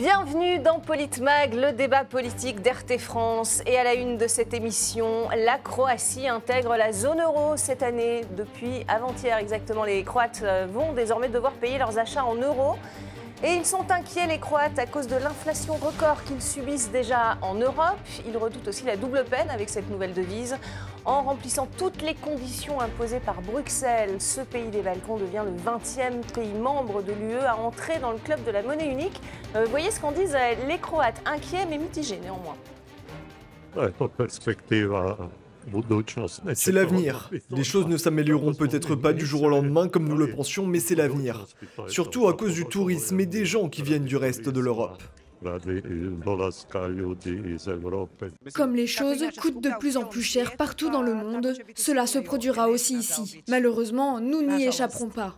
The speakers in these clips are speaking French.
Bienvenue dans Politmag, le débat politique d'RT France. Et à la une de cette émission, la Croatie intègre la zone euro cette année. Depuis avant-hier exactement, les Croates euh, vont désormais devoir payer leurs achats en euros. Et ils sont inquiets, les Croates, à cause de l'inflation record qu'ils subissent déjà en Europe. Ils redoutent aussi la double peine avec cette nouvelle devise. En remplissant toutes les conditions imposées par Bruxelles, ce pays des Balkans devient le 20e pays membre de l'UE à entrer dans le club de la monnaie unique. Euh, vous voyez ce qu'en disent euh, les Croates, inquiets mais mitigés néanmoins. C'est l'avenir. Les choses ne s'amélioreront peut-être pas du jour au lendemain comme nous le pensions, mais c'est l'avenir. Surtout à cause du tourisme et des gens qui viennent du reste de l'Europe. Comme les choses coûtent de plus en plus cher partout dans le monde, cela se produira aussi ici. Malheureusement, nous n'y échapperons pas.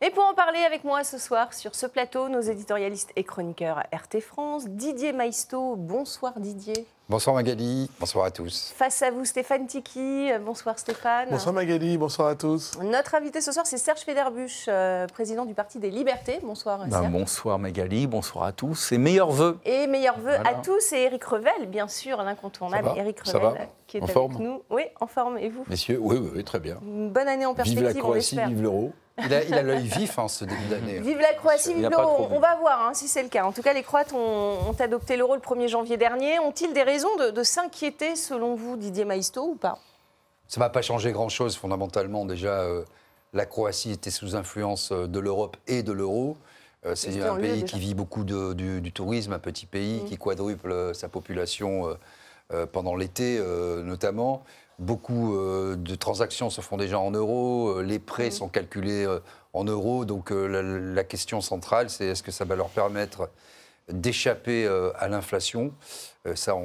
Et pour en parler avec moi ce soir sur ce plateau, nos éditorialistes et chroniqueurs RT France, Didier Maisto. Bonsoir Didier. Bonsoir Magali, bonsoir à tous. Face à vous Stéphane Tiki, bonsoir Stéphane. Bonsoir Magali, bonsoir à tous. Notre invité ce soir c'est Serge Federbusch, euh, président du Parti des Libertés. Bonsoir ben, Serge. bonsoir Magali, bonsoir à tous et meilleurs vœux. Et meilleurs vœux à tous et Eric Revel, bien sûr, l'incontournable Eric Revel qui est en avec forme nous. Oui, en forme. Et vous? Messieurs, oui, oui, très bien. Une bonne année en perspective, Vive la Croatie, vive l'euro. Il a l'œil vif en hein, ce début d'année. Vive la Croatie, vive l'euro. On va voir hein, si c'est le cas. En tout cas, les Croates ont, adopté l'euro le 1er janvier dernier. Ont-ils des raisons de, s'inquiéter, selon vous, Didier Maisto, ou pas? Ça ne va pas changer grand-chose, fondamentalement. Déjà, euh, la Croatie était sous influence euh, de l'Europe et de l'euro. Euh, c'est un pays qui vit beaucoup du, tourisme, un petit pays mm. qui quadruple sa population pendant l'été, notamment. Beaucoup euh, de transactions se font déjà en euros, euh, les prêts sont calculés euh, en euros, donc la, question centrale, c'est est-ce que ça va leur permettre d'échapper à l'inflation? Ça,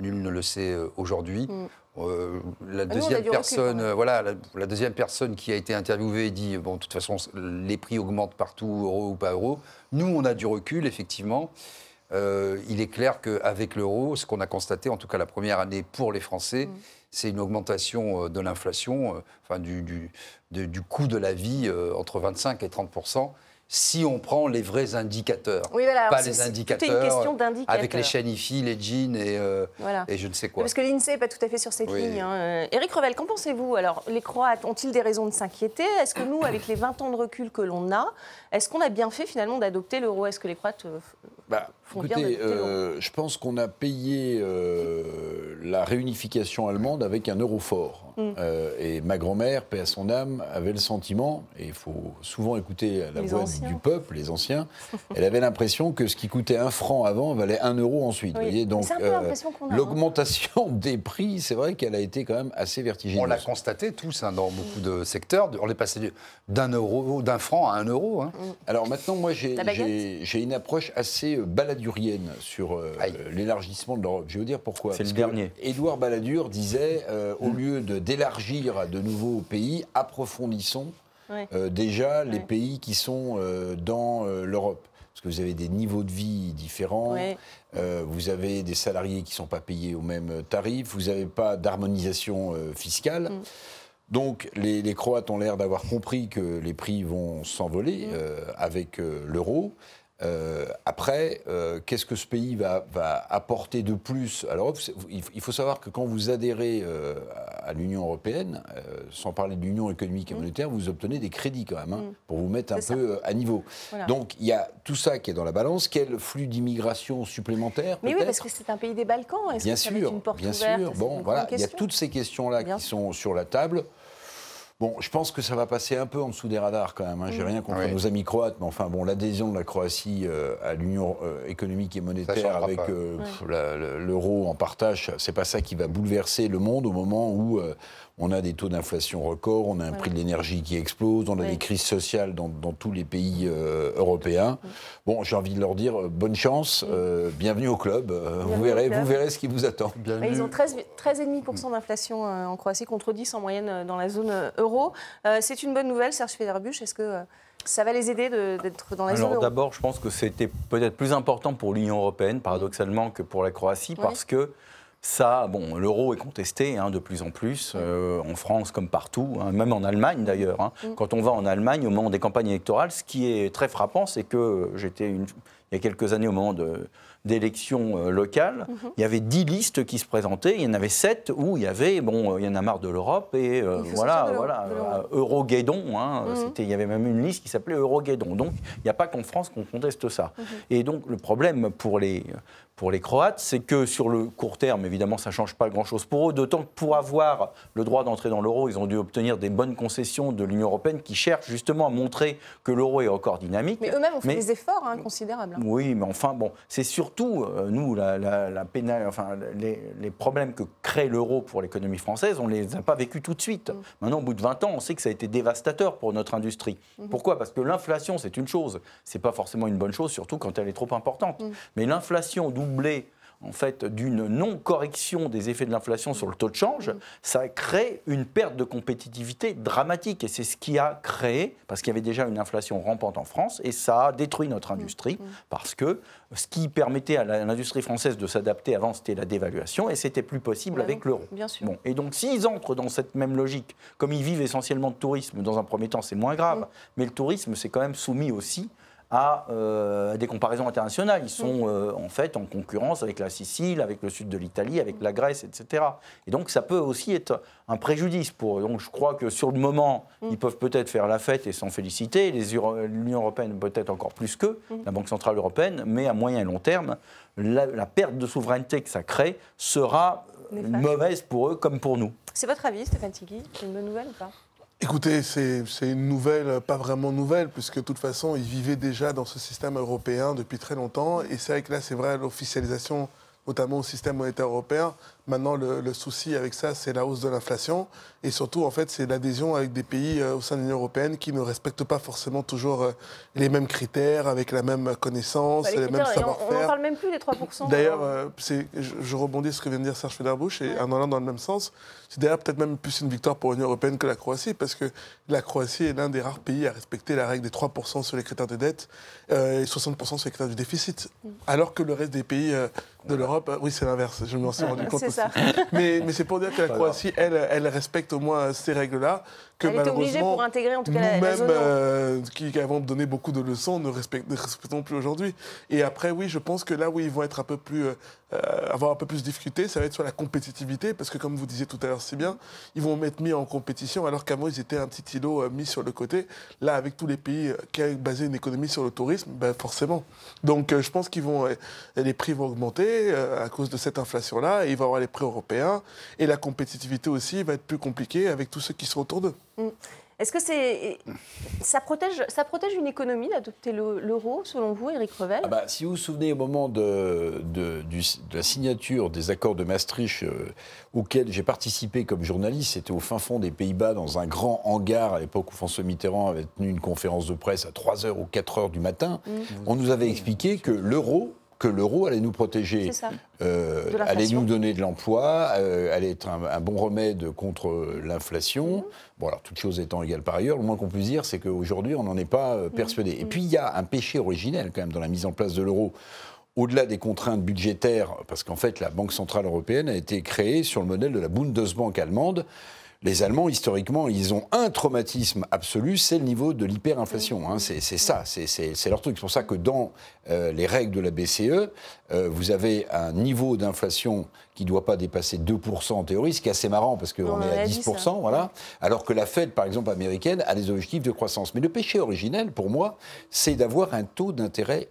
nul ne le sait aujourd'hui. Mm. la deuxième personne, voilà, la, deuxième personne qui a été interviewée dit bon, de toute façon, les prix augmentent partout, euro ou pas euro. Nous, on a du recul, effectivement. il est clair qu'avec l'euro, ce qu'on a constaté, en tout cas la première année pour les Français, mm c'est une augmentation euh, de l'inflation, euh, enfin du, du, coût de la vie euh, entre 25 et 30% si on prend les vrais indicateurs, oui, pas les indicateurs avec les chaînes IFI, les jeans et, et, je ne sais quoi. Parce que l'INSEE n'est pas tout à fait sur cette ligne. Hein. Éric Revel, qu'en pensez-vous? Alors, les Croates ont-ils des raisons de s'inquiéter? Est-ce que nous, avec les 20 ans de recul que l'on a, est-ce qu'on a bien fait finalement d'adopter l'euro? Est-ce que les Croates bah, écoutez, euh, je pense qu'on a payé euh, la réunification allemande avec un euro fort. Mm. Euh, et ma grand-mère, paix à son âme, avait le sentiment, et il faut souvent écouter la voix du peuple, les anciens, elle avait l'impression que ce qui coûtait un franc avant valait un euro ensuite. Voyez Donc hein. l'augmentation des prix, c'est vrai qu'elle a été quand même assez vertigineuse. On l'a constaté tous hein, dans beaucoup de secteurs. On est passé d'un euro, d'un franc à un euro. Hein. Mm. Alors maintenant, moi, j'ai une approche assez baladurienne sur euh, l'élargissement de l'Europe. Je vais vous dire pourquoi. C'est le dernier. Édouard Balladur disait, euh, au mm. lieu d'élargir à de nouveaux pays, approfondissons euh, déjà les pays qui sont dans l'Europe. Parce que vous avez des niveaux de vie différents, vous avez des salariés qui ne sont pas payés au même tarif, vous n'avez pas d'harmonisation fiscale. Mm. Donc les, Croates ont l'air d'avoir compris que les prix vont s'envoler mm. euh, avec euh, l'euro. Euh, après, qu'est-ce que ce pays va, apporter de plus? À l'Europe il, faut savoir que quand vous adhérez à l'Union européenne, sans parler de l'Union économique et mm. monétaire, vous obtenez des crédits quand même, hein, mm. pour vous mettre un peu à niveau. Donc il y a tout ça qui est dans la balance. Quel flux d'immigration supplémentaire Mais oui, parce que c'est un pays des Balkans. Bien sûr, bien sûr. Bon, voilà, il y a toutes ces questions-là qui sont sur la table. Bon, je pense que ça va passer un peu en dessous des radars quand même. Hein. J'ai rien contre nos amis croates, mais enfin bon, l'adhésion de la Croatie euh, à l'Union euh, économique et monétaire avec euh, l'euro en partage, c'est pas ça qui va bouleverser le monde au moment où on a des taux d'inflation records, on a un prix de l'énergie qui explose, on a des crises sociales dans, tous les pays euh, européens. Bon, j'ai envie de leur dire euh, bonne chance, euh, bienvenue au club. vous, verrez, vous verrez ce qui vous attend. Ils ont 13,5% 13 d'inflation en Croatie contre 10 en moyenne dans la zone euro. C'est une bonne nouvelle, Serge Federbusch. Est-ce que ça va les aider d'être dans la zone euro? D'abord, je pense que c'était peut-être plus important pour l'Union européenne, paradoxalement, que pour la Croatie, parce que Ça, bon, l'euro est contesté hein, de plus en plus, euh, en France comme partout, hein, même en Allemagne d'ailleurs. Hein. Mm. Quand on va en Allemagne, au moment des campagnes électorales, ce qui est très frappant, c'est que j'étais il y a quelques années au moment d'élections euh, locales, mhm. il y avait dix listes qui se présentaient, il y en avait sept où il y avait, bon, il y en a marre de l'Europe, et euh, voilà, voilà, Euroguédon, hein, mhm. il y avait même une liste qui s'appelait Euroguédon. Donc, il n'y a pas qu'en France qu'on conteste ça. Mhm. Et donc, le problème pour les, pour les Croates, c'est que sur le court terme, évidemment, ça ne change pas grand-chose pour eux, d'autant que pour avoir le droit d'entrer dans l'euro, ils ont dû obtenir des bonnes concessions de l'Union européenne qui cherche justement à montrer que l'euro est encore dynamique. Mais eux-mêmes ont fait des efforts hein, considérables. Oui, mais enfin, bon, c'est surtout, euh, nous, la, la, enfin, les, problèmes que crée l'euro pour l'économie française, on ne les a pas vécus tout de suite. Mm. Maintenant, au bout de 20 ans, on sait que ça a été dévastateur pour notre industrie. Mm-hmm. Pourquoi? Parce que l'inflation, c'est une chose. Ce n'est pas forcément une bonne chose, surtout quand elle est trop importante. Mm. Mais l'inflation doublée en fait, d'une non-correction des effets de l'inflation sur le taux de change, ça crée une perte de compétitivité dramatique. Et c'est ce qui a créé, parce qu'il y avait déjà une inflation rampante en France, et ça a détruit notre industrie, mm. parce que ce qui permettait à l'industrie française de s'adapter avant, c'était la dévaluation, et c'était plus possible avec l'euro. Bon, et donc, s'ils entrent dans cette même logique, comme ils vivent essentiellement de tourisme, dans un premier temps, c'est moins grave, mm. mais le tourisme, c'est quand même soumis aussi euh, à, des comparaisons internationales. Ils sont euh, en fait en concurrence avec la Sicile, avec le sud de l'Italie, avec la Grèce, etc. Et donc ça peut aussi être un préjudice pour eux. Donc je crois que sur le moment, mm. ils peuvent peut-être faire la fête et s'en féliciter. L'Union européenne peut-être encore plus qu'eux, mm. la Banque centrale européenne, mais à moyen et long terme, la, perte de souveraineté que ça crée sera mauvaise pour eux comme pour nous. C'est votre avis, Stéphane Tigui? C'est une bonne nouvelle ou pas? Écoutez, c'est une nouvelle, pas vraiment nouvelle, puisque de toute façon, ils vivaient déjà dans ce système européen depuis très longtemps. Et c'est vrai que là, c'est vrai, l'officialisation, notamment au système monétaire européen, Maintenant, le, souci avec ça, c'est la hausse de l'inflation. Et surtout, en fait, c'est l'adhésion avec des pays euh, au sein de l'Union européenne qui ne respectent pas forcément toujours euh, les mêmes critères, avec la même connaissance, bah, les, mêmes savoir-faire. On n'en parle même plus des 3%. D'ailleurs, euh, je, je, rebondis sur ce que vient de dire Serge Federbush, et en allant dans le même sens, c'est d'ailleurs peut-être même plus une victoire pour l'Union européenne que la Croatie, parce que la Croatie est l'un des rares pays à respecter la règle des 3% sur les critères de dette et 60% sur les critères du déficit. Mm. Alors que le reste des pays de l'Europe, oui, c'est l'inverse, je m'en suis rendu compte aussi. mais, mais c'est pour dire que la Croatie, elle, elle respecte au moins ces règles-là que Elle était obligée pour intégrer en tout cas la, zone euh, qui avons donné beaucoup de leçons, ne, respectons plus aujourd'hui. Et après, oui, je pense que là où ils vont être un peu plus, euh, avoir un peu plus de difficultés, ça va être sur la compétitivité, parce que comme vous disiez tout à l'heure si bien, ils vont être mis en compétition, alors qu'avant ils étaient un petit îlot mis sur le côté. Là, avec tous les pays qui ont basé une économie sur le tourisme, ben forcément. Donc, je pense qu'ils vont, les prix vont augmenter à cause de cette inflation-là, et il va y avoir les prix européens, et la compétitivité aussi va être plus compliquée avec tous ceux qui sont autour d'eux. Mm. Est-ce que c'est ça protège, ça protège une économie d'adopter l'euro, selon vous, Éric Revel? Ah bah, Si vous vous souvenez, au moment de, de, la signature des accords de Maastricht, euh, auxquels j'ai participé comme journaliste, c'était au fin fond des Pays-Bas, dans un grand hangar, à l'époque où François Mitterrand avait tenu une conférence de presse à 3h ou 4h du matin, mm. on nous avait expliqué que l'euro que l'euro allait nous protéger, euh, allait nous donner de l'emploi, euh, allait être un, bon remède contre l'inflation. Mhm. Bon, alors, toutes choses étant égales par ailleurs, le moins qu'on puisse dire, c'est qu'aujourd'hui, on n'en est pas euh, persuadé. Et mhm. puis, il y a un péché originel, quand même, dans la mise en place de l'euro. Au-delà des contraintes budgétaires, parce qu'en fait, la Banque Centrale Européenne a été créée sur le modèle de la Bundesbank allemande, les Allemands, historiquement, ils ont un traumatisme absolu, c'est le niveau de l'hyperinflation. Hein. C'est ça, c'est leur truc. C'est pour ça que dans euh, les règles de la BCE, euh, vous avez un niveau d'inflation qui ne doit pas dépasser 2% en théorie, ce qui est assez marrant parce qu'on est à 10%, voilà. Alors que la Fed, par exemple, américaine, a des objectifs de croissance. Mais le péché originel, pour moi, c'est d'avoir un taux d'intérêt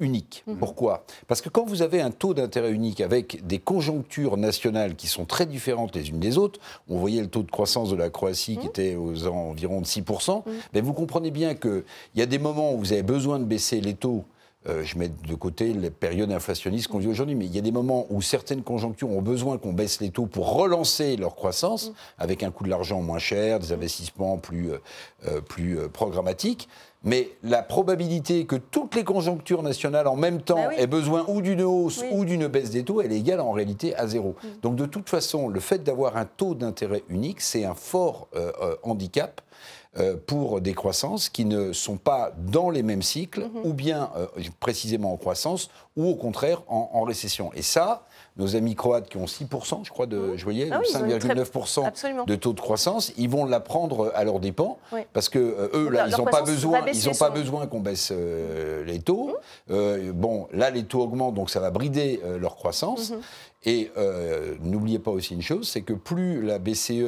unique. Mhm. Pourquoi? Parce que quand vous avez un taux d'intérêt unique avec des conjonctures nationales qui sont très différentes les unes des autres, on voyait le taux de croissance de la Croatie qui mhm. était aux environs de 6%, mais mhm. ben, vous comprenez bien qu'il y a des moments où vous avez besoin de baisser les taux euh, je mets de côté les périodes inflationnistes qu'on vit aujourd'hui, mais il y a des moments où certaines conjonctures ont besoin qu'on baisse les taux pour relancer leur croissance, avec un coût de l'argent moins cher, des investissements plus, euh, euh, plus programmatiques. Mais la probabilité que toutes les conjonctures nationales en même temps bah aient besoin ou d'une hausse ou d'une baisse des taux, elle est égale en réalité à zéro. Mm. Donc de toute façon, le fait d'avoir un taux d'intérêt unique, c'est un fort euh, euh, handicap euh, pour des croissances qui ne sont pas dans les mêmes cycles, mm-hmm. ou bien précisément en croissance, ou au contraire en, en récession. Et ça, nos amis croates qui ont 6%, je crois, de, mmh. je voyais, 5,9% ah de taux de croissance, ils vont la prendre à leurs dépens, parce que euh, eux, là, ils n'ont pas besoin, ils ont pas besoin qu'on baisse euh, les taux. Mmh. bon, là, les taux augmentent, donc ça va brider leur croissance. Mmh. Et n'oubliez pas aussi une chose, c'est que plus la BCE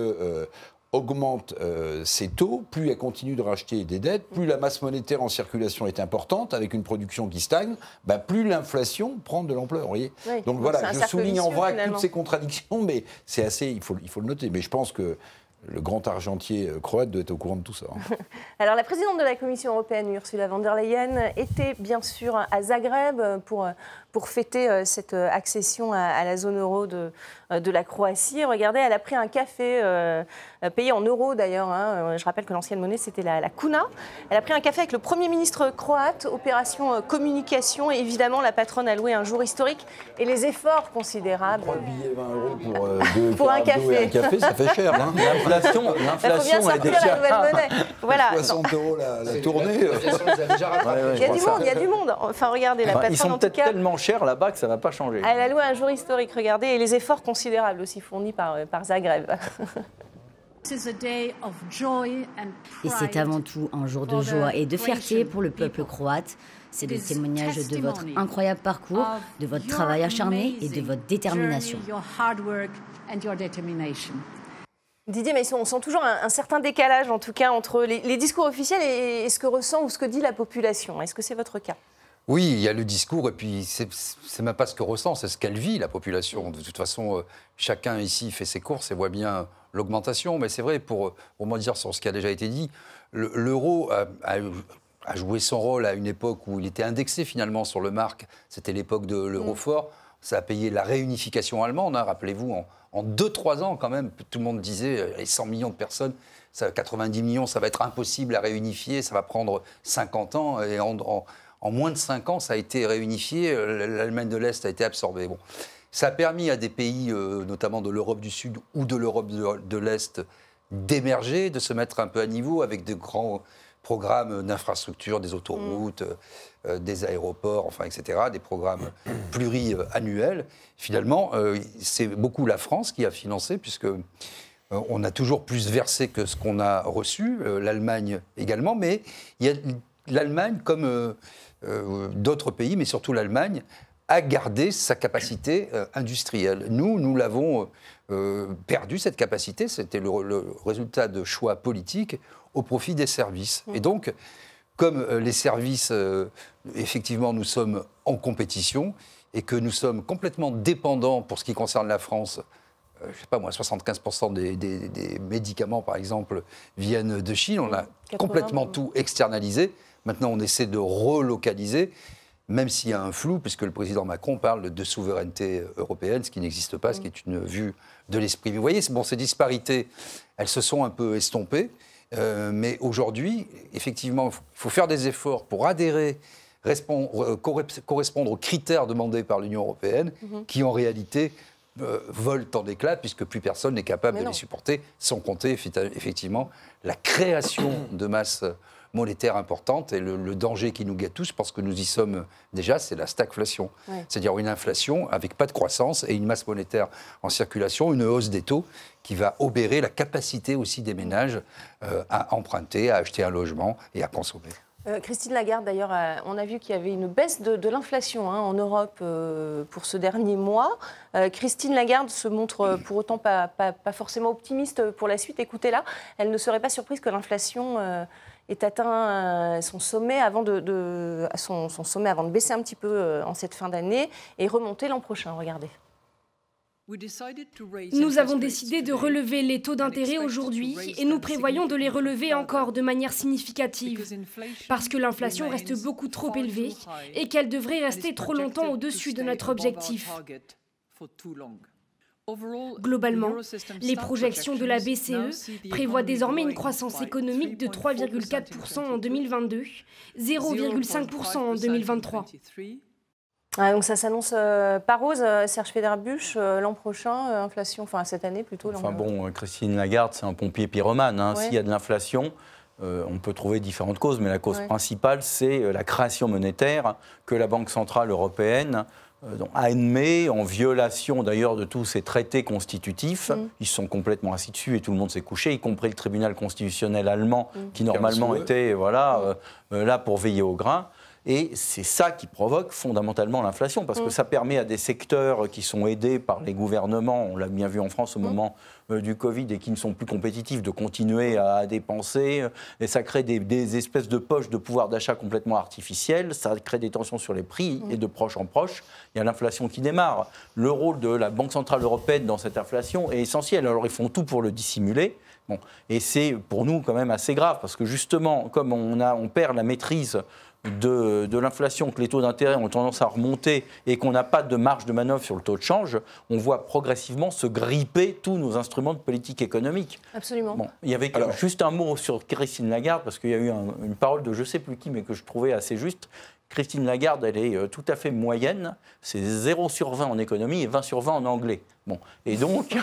augmente euh, ses taux, plus elle continue de racheter des dettes, plus la masse monétaire en circulation est importante, avec une production qui stagne, bah, plus l'inflation prend de l'ampleur. voyez Donc voilà, je souligne en vrai toutes ces contradictions, mais c'est assez, il faut, il faut le noter. Mais je pense que le grand argentier euh, croate doit être au courant de tout ça. Hein. Alors la présidente de la Commission européenne, Ursula von der Leyen, était bien sûr à Zagreb pour pour fêter euh, cette euh, accession à, la zone euro de, euh, de, la Croatie. Regardez, elle a pris un café, payé en euros d'ailleurs. Hein. Je rappelle que l'ancienne monnaie, c'était la, la, kuna. Elle a pris un café avec le Premier ministre croate, opération communication. Et évidemment, la patronne a loué un jour historique et les efforts considérables. 3 billets 20 euros pour, pour un, café. un café. ça fait cher. Hein. L'inflation, l'inflation, elle est déjà... la nouvelle monnaie. Voilà. 60 euros la, tournée. il y a du monde, il y a du monde. Enfin, regardez, la patronne, Ils sont peut-être tellement cher là-bas que ça ne va pas changer. Elle a loué un jour historique, regardez, et les efforts considérables aussi fournis par, euh, par Zagreb. Et c'est avant tout un jour de joie et de fierté pour le peuple croate. C'est le témoignage de votre incroyable parcours, de votre travail acharné et de votre détermination. Didier, mais on sent toujours un, certain décalage, en tout cas, entre les, les discours officiels et, et ce que ressent ou ce que dit la population. Est-ce que c'est votre cas? Oui, il y a le discours, et puis c'est même pas ce que ressent, c'est ce qu'elle vit, la population. De toute façon, euh, chacun ici fait ses courses et voit bien l'augmentation. Mais c'est vrai, pour, dire sur ce qui a déjà été dit, l'euro a, joué son rôle à une époque où il était indexé finalement sur le marque. C'était l'époque de l'euro mm. fort. Ça a payé la réunification allemande, hein, rappelez-vous, en, 2-3 ans quand même. Tout le monde disait, euh, les 100 millions de personnes, ça, 90 millions, ça va être impossible à réunifier, ça va prendre 50 ans. Et en, en en moins de 5 ans, ça a été réunifié, euh, l'Allemagne de l'Est a été absorbée. Bon. Ça a permis à des pays, euh, notamment de l'Europe du Sud ou de l'Europe de, l'Est, d'émerger, de se mettre un peu à niveau avec de grands programmes d'infrastructures, des autoroutes, euh, des aéroports, enfin, etc., des programmes pluriannuels. Finalement, c'est beaucoup la France qui a financé, puisque on a toujours plus versé que ce qu'on a reçu, l'Allemagne également, mais il y a l'Allemagne, comme euh, d'autres pays, mais surtout l'Allemagne, a gardé sa capacité euh, industrielle. Nous, nous l'avons euh, perdu, cette capacité. C'était le, résultat de choix politiques au profit des services. Mmh. Et donc, comme les services, effectivement, nous sommes en compétition et que nous sommes complètement dépendants pour ce qui concerne la France je ne sais pas moi, 75% des, des, médicaments, par exemple, viennent de Chine. On a complètement tout externalisé. Maintenant, on essaie de relocaliser, même s'il y a un flou, puisque le président Macron parle de souveraineté européenne, ce qui n'existe pas, ce qui est une vue de l'esprit. vous voyez, bon, ces disparités, elles se sont un peu estompées. Euh, mais aujourd'hui, effectivement, il faut faire des efforts pour adhérer, euh, correspondre aux critères demandés par l'Union européenne, mhm. qui en réalité euh, volent en éclats, puisque plus personne n'est capable de les supporter, sans compter effectivement la création de masse monétaire importante et le, danger qui nous guette tous, parce que nous y sommes déjà, c'est la stagflation. C'est-à-dire une inflation avec pas de croissance et une masse monétaire en circulation, une hausse des taux qui va obérer la capacité aussi des ménages euh, à emprunter, à acheter un logement et à consommer. Euh, Christine Lagarde, d'ailleurs, on a vu qu'il y avait une baisse de, l'inflation hein, en Europe euh, pour ce dernier mois. Christine Lagarde se montre pour autant pas, pas, forcément optimiste pour la suite. Écoutez-la, elle ne serait pas surprise que l'inflation est atteint euh, son sommet avant de, son, sommet avant de baisser un petit peu euh, en cette fin d'année et remonter l'an prochain. Regardez. Nous avons décidé de relever les taux d'intérêt aujourd'hui et nous prévoyons de les relever encore de manière significative parce que l'inflation reste beaucoup trop élevée et qu'elle devrait rester trop longtemps au-dessus de notre objectif. Globalement, les projections de la BCE prévoient désormais une croissance économique de 3,4% en 2022, 0,5% en 2023. donc ça s'annonce euh, pas rose, euh, Serge Federbusch, euh, l'an prochain, inflation, enfin cette année plutôt. Enfin bon, Christine Lagarde, c'est un pompier pyromane. Hein. S'il y a de l'inflation, on peut trouver différentes causes, mais la cause principale, c'est la création monétaire que la Banque centrale européenne admet, en violation d'ailleurs de tous ces traités constitutifs, mm. ils sont complètement assis dessus et tout le monde s'est couché, y compris le tribunal constitutionnel allemand, mm. qui normalement était voilà, là pour veiller au grain. Et c'est ça qui provoque fondamentalement l'inflation, parce que mm. ça permet à des secteurs qui sont aidés par les gouvernements, on l'a bien vu en France au mm. moment euh, du Covid, et qui ne sont plus compétitifs, de continuer à dépenser. Et ça crée des, espèces de poches de pouvoir d'achat complètement artificielles, ça crée des tensions sur les prix, mm. et de proche en proche, il y a l'inflation qui démarre. Le rôle de la Banque Centrale Européenne dans cette inflation est essentiel. Alors ils font tout pour le dissimuler. Bon. Et c'est pour nous quand même assez grave, parce que justement, comme on, a, on perd la maîtrise de, l'inflation, que les taux d'intérêt ont tendance à remonter et qu'on n'a pas de marge de manœuvre sur le taux de change, on voit progressivement se gripper tous nos instruments de politique économique. Absolument. Bon, il y avait juste un mot sur Christine Lagarde, parce qu'il y a eu une parole de je sais plus qui, mais que je trouvais assez juste. Christine Lagarde, elle est euh, tout à fait moyenne. C'est 0 sur 20 en économie et 20 sur 20 en anglais. Bon. Et donc.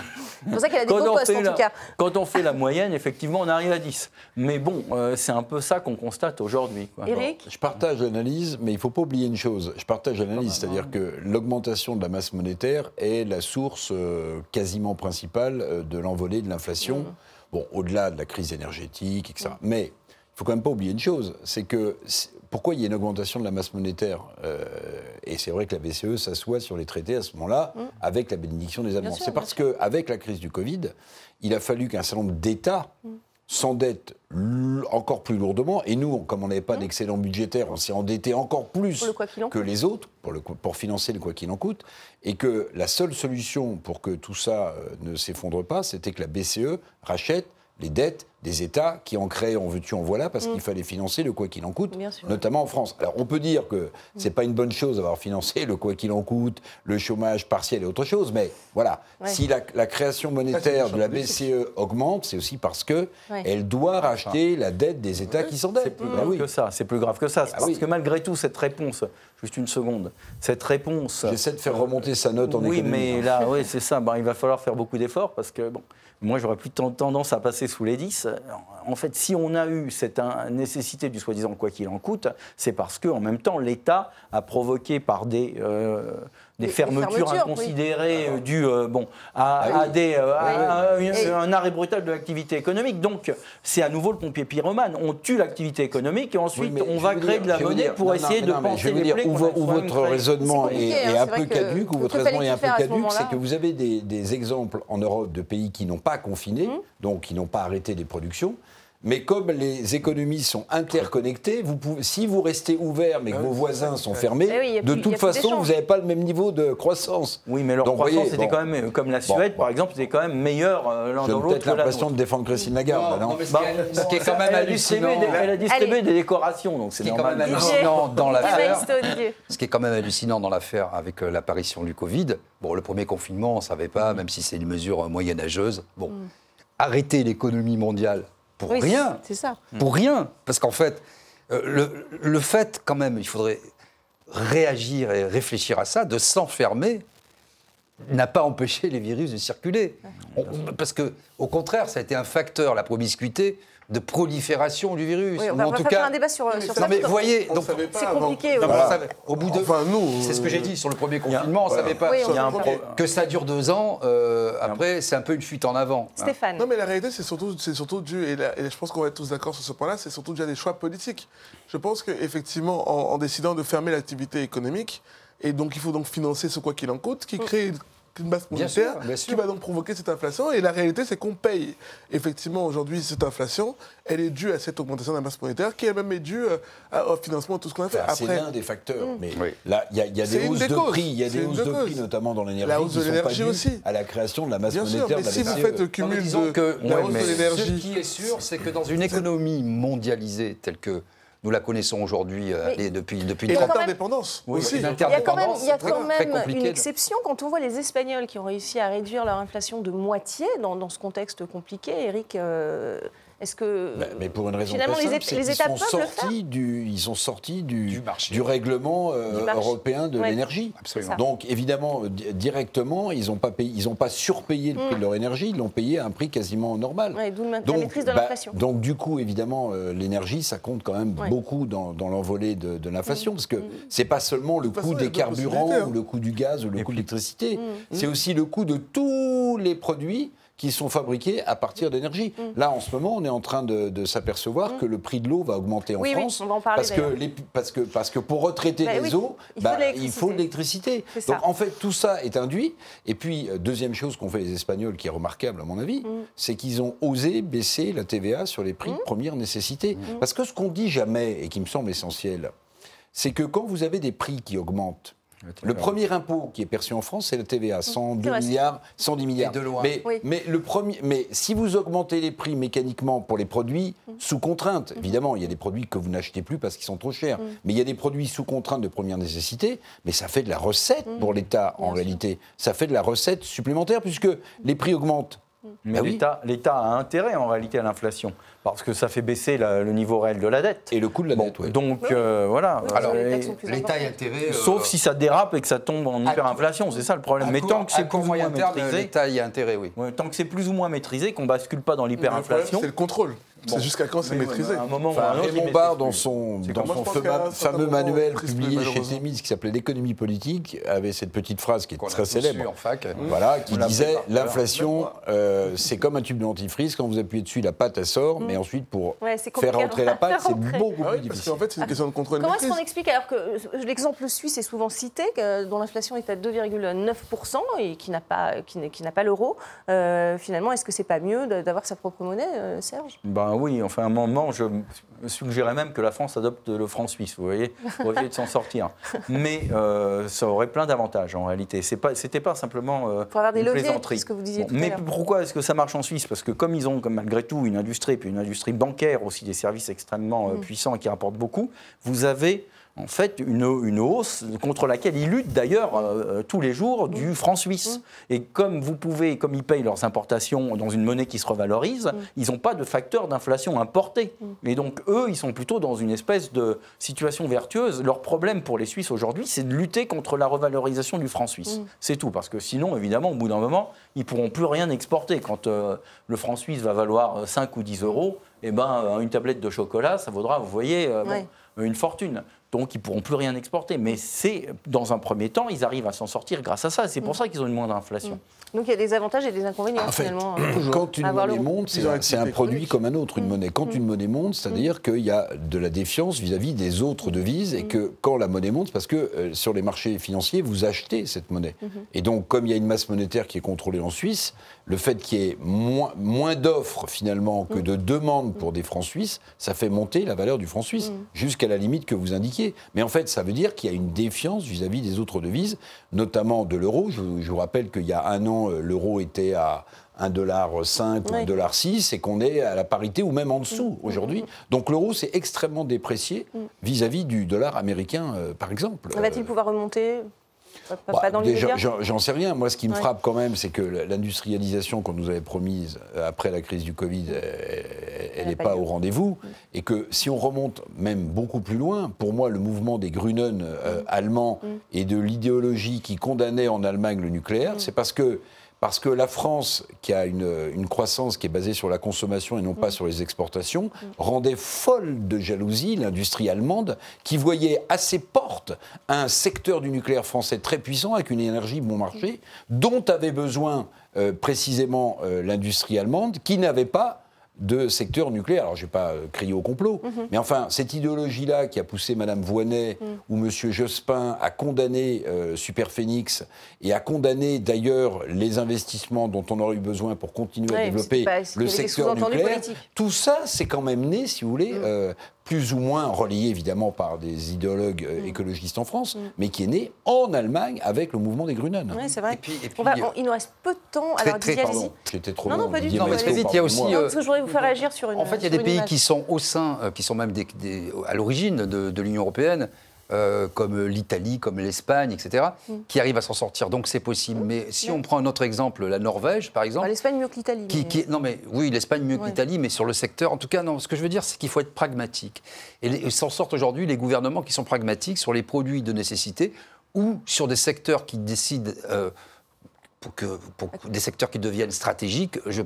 C'est pour ça qu'elle a des beaux postes, en tout cas. Quand on fait la moyenne, effectivement, on arrive à 10. Mais bon, euh, c'est un peu ça qu'on constate aujourd'hui. Eric Je partage l'analyse, mais il ne faut pas oublier une chose. Je partage l'analyse, c'est-à-dire que l'augmentation de la masse monétaire est la source euh, quasiment principale de l'envolée de l'inflation. Mmh. Bon, au-delà de la crise énergétique, etc. Mmh. Mais il faut quand même pas oublier une chose, c'est que pourquoi il y a une augmentation de la masse monétaire euh, Et c'est vrai que la BCE s'assoit sur les traités à ce moment-là, mm. avec la bénédiction des Allemands. C'est parce qu'avec la crise du Covid, il a fallu qu'un certain nombre d'États mm. s'endettent encore plus lourdement. Et nous, comme on n'avait pas mm. d'excédent budgétaire, on s'est endetté encore plus que les autres pour, le, pour financer le quoi qu'il en coûte. Et que la seule solution pour que tout ça euh, ne s'effondre pas, c'était que la BCE rachète les dettes des États qui en créent, en veux-tu, en voilà, parce qu'il mm. fallait financer le quoi qu'il en coûte, notamment en France. Alors on peut dire que c'est pas une bonne chose d'avoir financé le quoi qu'il en coûte, le chômage partiel et autre chose, mais voilà, si la, création monétaire de la BCE augmente, c'est aussi parce que elle doit racheter la dette des États qui s'endettent. C'est plus grave que ça. C'est plus grave que ça. Ah parce que malgré tout, cette réponse, juste une seconde, cette réponse. J'essaie de faire remonter sa note en oui, économie. Oui, mais là, oui, c'est ça. Ben, il va falloir faire beaucoup d'efforts parce que bon. Moi, j'aurais plus tendance à passer sous les 10. En fait, si on a eu cette nécessité du soi-disant quoi qu'il en coûte, c'est parce qu'en même temps, l'État a provoqué par des, euh, des, fermetures, inconsidérées euh, dues euh, bon, à, ah des, un arrêt brutal de l'activité économique. Donc, c'est à nouveau le pompier pyromane. On tue l'activité économique et ensuite, on va créer de la monnaie pour essayer de penser les plaies. Où, votre raisonnement est, hein, un peu caduque, ou votre raisonnement est un peu caduque, c'est que vous avez des, des exemples en Europe de pays qui n'ont pas confiné, mmh. donc qui n'ont pas arrêté les productions. Mais comme les économies sont interconnectées, vous pouvez, si vous restez ouvert mais que vos voisins sont fermés, eh de toute façon, vous n'avez pas le même niveau de croissance. Oui, mais leur croissance était quand même, comme la Suède par exemple, c'était quand même meilleur euh, l'un dans l'autre. peut-être l'impression de défendre Christine Lagarde. Non, ce, qui est, quand même hallucinant. Elle a distribué des décorations, donc c'est normal. hallucinant dans l'affaire. Ce qui est quand même hallucinant dans l'affaire avec euh, l'apparition du Covid. Bon, le premier confinement, on ne savait pas, même si c'est une mesure euh, moyenâgeuse. Bon, mm. arrêter l'économie mondiale pour rien. C'est ça. Pour rien. Parce qu'en fait, euh, le, fait, quand même, il faudrait réagir et réfléchir à ça, de s'enfermer, n'a pas empêché les virus de circuler. parce que, au contraire, ça a été un facteur, la promiscuité, de prolifération du virus. Oui, on va, en tout cas, faire un débat sur, sur ça. Mais voyez, donc c'est compliqué. au bout de, enfin, nous, c'est ce que j'ai dit sur le premier confinement, on ne savait pas que ça dure deux ans. Euh, après, c'est un peu une fuite en avant. Stéphane. Non, mais la réalité, c'est surtout, c'est surtout dû, et, je pense qu'on va être tous d'accord sur ce point-là, c'est surtout dû à des choix politiques. Je pense qu'effectivement, en, en décidant de fermer l'activité économique, et donc il faut donc financer ce quoi qu'il en coûte, qui crée une masse monétaire qui va donc provoquer cette inflation. Et la réalité, c'est qu'on paye effectivement aujourd'hui cette inflation. Elle est due à cette augmentation de la masse monétaire qui elle-même est due euh, au financement de tout ce qu'on a fait. C'est l'un des facteurs. Mm. Mais là, il y a, y a des hausses de prix. Il y a des hausses de prix, notamment dans l'énergie. La hausse de l'énergie aussi. À la création de la masse Bien monétaire. Sûr, mais si vous faites le cumul de la hausse de l'énergie. Ce qui est sûr, c'est que dans une économie mondialisée telle que nous la connaissons aujourd'hui euh, depuis, depuis Et l'interdépendance aussi. Il y a quand même, il y a quand même une exception quand on voit les Espagnols qui ont réussi à réduire leur inflation de moitié dans, ce contexte compliqué. Eric, euh, Est-ce que mais pour une raison finalement les, simple, les États ils sont sortis du, ils sont sortis du, du, règlement euh, européen de l'énergie. Donc évidemment directement, ils n'ont pas payé, ils ont pas surpayé le prix de mm. leur énergie, ils l'ont payé à un prix quasiment normal. D'où la maîtrise de bah, l'inflation. donc du coup évidemment euh, l'énergie ça compte quand même beaucoup dans, dans l'envolée de, de l'inflation mm. parce que mm. c'est pas seulement le coût des carburants ou le coût du gaz ou le coût de l'électricité, c'est aussi le coût de tous les produits qui sont fabriqués à partir d'énergie. Mm. Là, en ce moment, on est en train de, s'apercevoir mm. que le prix de l'eau va augmenter en France. Oui, on va en parler parce, que les, parce, que, parce que pour retraiter bah les eaux, il faut de bah, l'électricité. Donc en fait, tout ça est induit. Et puis, euh, deuxième chose qu'ont fait les Espagnols, qui est remarquable à mon avis, mm. c'est qu'ils ont osé baisser la TVA sur les prix de première nécessité. Parce que ce qu'on dit jamais, et qui me semble essentiel, c'est que quand vous avez des prix qui augmentent, le premier impôt qui est perçu en France, c'est la TVA, 102 milliards, 110 milliards. Mais, mais, le premier, mais si vous augmentez les prix mécaniquement pour les produits mm. sous contrainte, mm. évidemment, il y a des produits que vous n'achetez plus parce qu'ils sont trop chers, mm. mais il y a des produits sous contrainte de première nécessité, mais ça fait de la recette pour l'État en réalité. Ça fait de la recette supplémentaire puisque les prix augmentent. Mais bah l'État a intérêt en réalité à l'inflation parce que ça fait baisser le niveau réel de la dette. Et le coût de la dette, oui. Donc euh, voilà. Alors, l'État a intérêt. Sauf si ça dérape et que ça tombe en hyperinflation, c'est ça le problème. Mais tant que c'est plus ou moins maîtrisé. L'État y a intérêt, oui. tant que c'est plus ou moins maîtrisé, qu'on bascule pas dans l'hyperinflation. C'est le contrôle. C'est jusqu'à quand c'est maîtrisé un moment Raymond Barre, dans son, dans son fameux manuel publié chez Témis qui s'appelait L'économie politique, avait cette petite phrase qui est très célèbre. En fac. Voilà, qui disait l'inflation, euh, c'est comme un tube de dentifrice, quand vous appuyez dessus, la pâte elle sort, mm. Mais ensuite pour faire rentrer la pâte, c'est beaucoup ah plus difficile. Parce qu'en fait, c'est une question de contrôle. Comment est-ce qu'on explique alors que euh, l'exemple suisse est souvent cité, dont l'inflation est à 2,9% et qui n'a pas, qui, n'a pas l'euro euh, Finalement, est-ce que c'est pas mieux d'avoir sa propre monnaie, Serge? Ben oui, enfin, à un moment, je suggérais même que la France adopte le franc suisse, vous voyez, pour essayer de s'en sortir. Mais euh, ça aurait plein d'avantages en réalité. Ce n'était pas, simplement euh, avoir des leviers, ce que vous disiez Mais pourquoi est-ce que ça marche en Suisse? Parce que comme ils ont malgré tout une industrie, puis une industrie bancaire aussi, des services extrêmement euh, mm. puissants et qui rapportent beaucoup, vous avez en fait une, une, hausse contre laquelle ils luttent d'ailleurs euh, tous les jours du franc suisse. Et comme vous pouvez, comme ils payent leurs importations dans une monnaie qui se revalorise, ils n'ont pas de facteur d'inflation importé. Et donc eux, ils sont plutôt dans une espèce de situation vertueuse. Leur problème pour les Suisses aujourd'hui, c'est de lutter contre la revalorisation du franc suisse. C'est tout, parce que sinon, évidemment, au bout d'un moment, ils pourront plus rien exporter. Quand euh, le franc suisse va valoir 5 euh, ou 10 euros, eh ben, une tablette de chocolat, ça vaudra, vous voyez, une fortune donc ils ne pourront plus rien exporter. Mais c'est, dans un premier temps, ils arrivent à s'en sortir grâce à ça. C'est pour mm. ça qu'ils ont une moindre inflation. Mm. Donc il y a des avantages et des inconvénients finalement. Euh, quand une monnaie monte, c'est un, produit comme un autre. Une mm. monnaie. Quand une monnaie monte, c'est-à-dire qu'il y a de la défiance vis-à-vis des autres devises et que quand la monnaie monte, parce que euh, sur les marchés financiers, vous achetez cette monnaie. Mm-hmm. Et donc, comme il y a une masse monétaire qui est contrôlée en Suisse, le fait qu'il y ait moins, moins d'offres finalement que de demandes pour des francs suisses, ça fait monter la valeur du franc suisse jusqu'à la limite que vous indiquiez. Mais en fait, ça veut dire qu'il y a une défiance vis-à-vis des autres devises, notamment de l'euro. Je, vous rappelle qu'il y a un an, euh, l'euro était à 1,5$ ou 1,6$ et qu'on est à la parité ou même en dessous mm. aujourd'hui. Mm. Donc l'euro s'est extrêmement déprécié mm. vis-à-vis du dollar américain, euh, par exemple. Va-t-il euh, pouvoir remonter? Bah, J'en sais rien. Moi, ce qui me frappe quand même, c'est que l'industrialisation qu'on nous avait promise euh, après la crise du Covid, elle n'est pas, au rendez-vous. Mm. Et que si on remonte même beaucoup plus loin, pour moi, le mouvement des Grünen euh, mm. allemands mm. et de l'idéologie qui condamnait en Allemagne le nucléaire, c'est parce que parce que la France, qui a une, croissance qui est basée sur la consommation et non pas mm. sur les exportations, mm. rendait folle de jalousie l'industrie allemande, qui voyait à ses portes un secteur du nucléaire français très puissant, avec une énergie bon marché, dont avait besoin euh, précisément euh, l'industrie allemande, qui n'avait pas de secteur nucléaire. Alors, je ne vais pas euh, crier au complot, mhm. mais enfin, cette idéologie-là qui a poussé Mme Voynet mhm. ou M. Jospin à condamner euh, Superphénix et à condamner d'ailleurs les investissements dont on aurait eu besoin pour continuer à développer le secteur nucléaire, tout ça, c'est quand même né, si vous voulez, mhm. euh, plus ou moins relayé évidemment par des idéologues euh, mm. écologistes en France, mm. mais qui est né en Allemagne avec le mouvement des Grunen. Oui, c'est vrai. Et puis, il nous reste peu de temps. Très, Alors, très, pardon, j'étais trop Non, non, pas du tout. Non, mais très vite, il y a aussi... Euh, je voudrais vous faire réagir sur une En fait, il y a des pays qui sont au sein, euh, qui sont même des, à l'origine de, de l'Union européenne, euh, comme l'Italie, comme l'Espagne, etc., mm. qui arrivent à s'en sortir. Donc c'est possible. Mm. Mais si on prend un autre exemple, la Norvège, par exemple. L'Espagne mieux que l'Italie. Qui, non, mais oui, l'Espagne mieux que l'Italie, mais sur le secteur. En tout cas, non. Ce que je veux dire, c'est qu'il faut être pragmatique. Et s'en sortent aujourd'hui les gouvernements qui sont pragmatiques sur les produits de nécessité ou sur des secteurs qui décident. Euh, pour que, pour des secteurs qui deviennent stratégiques. Je,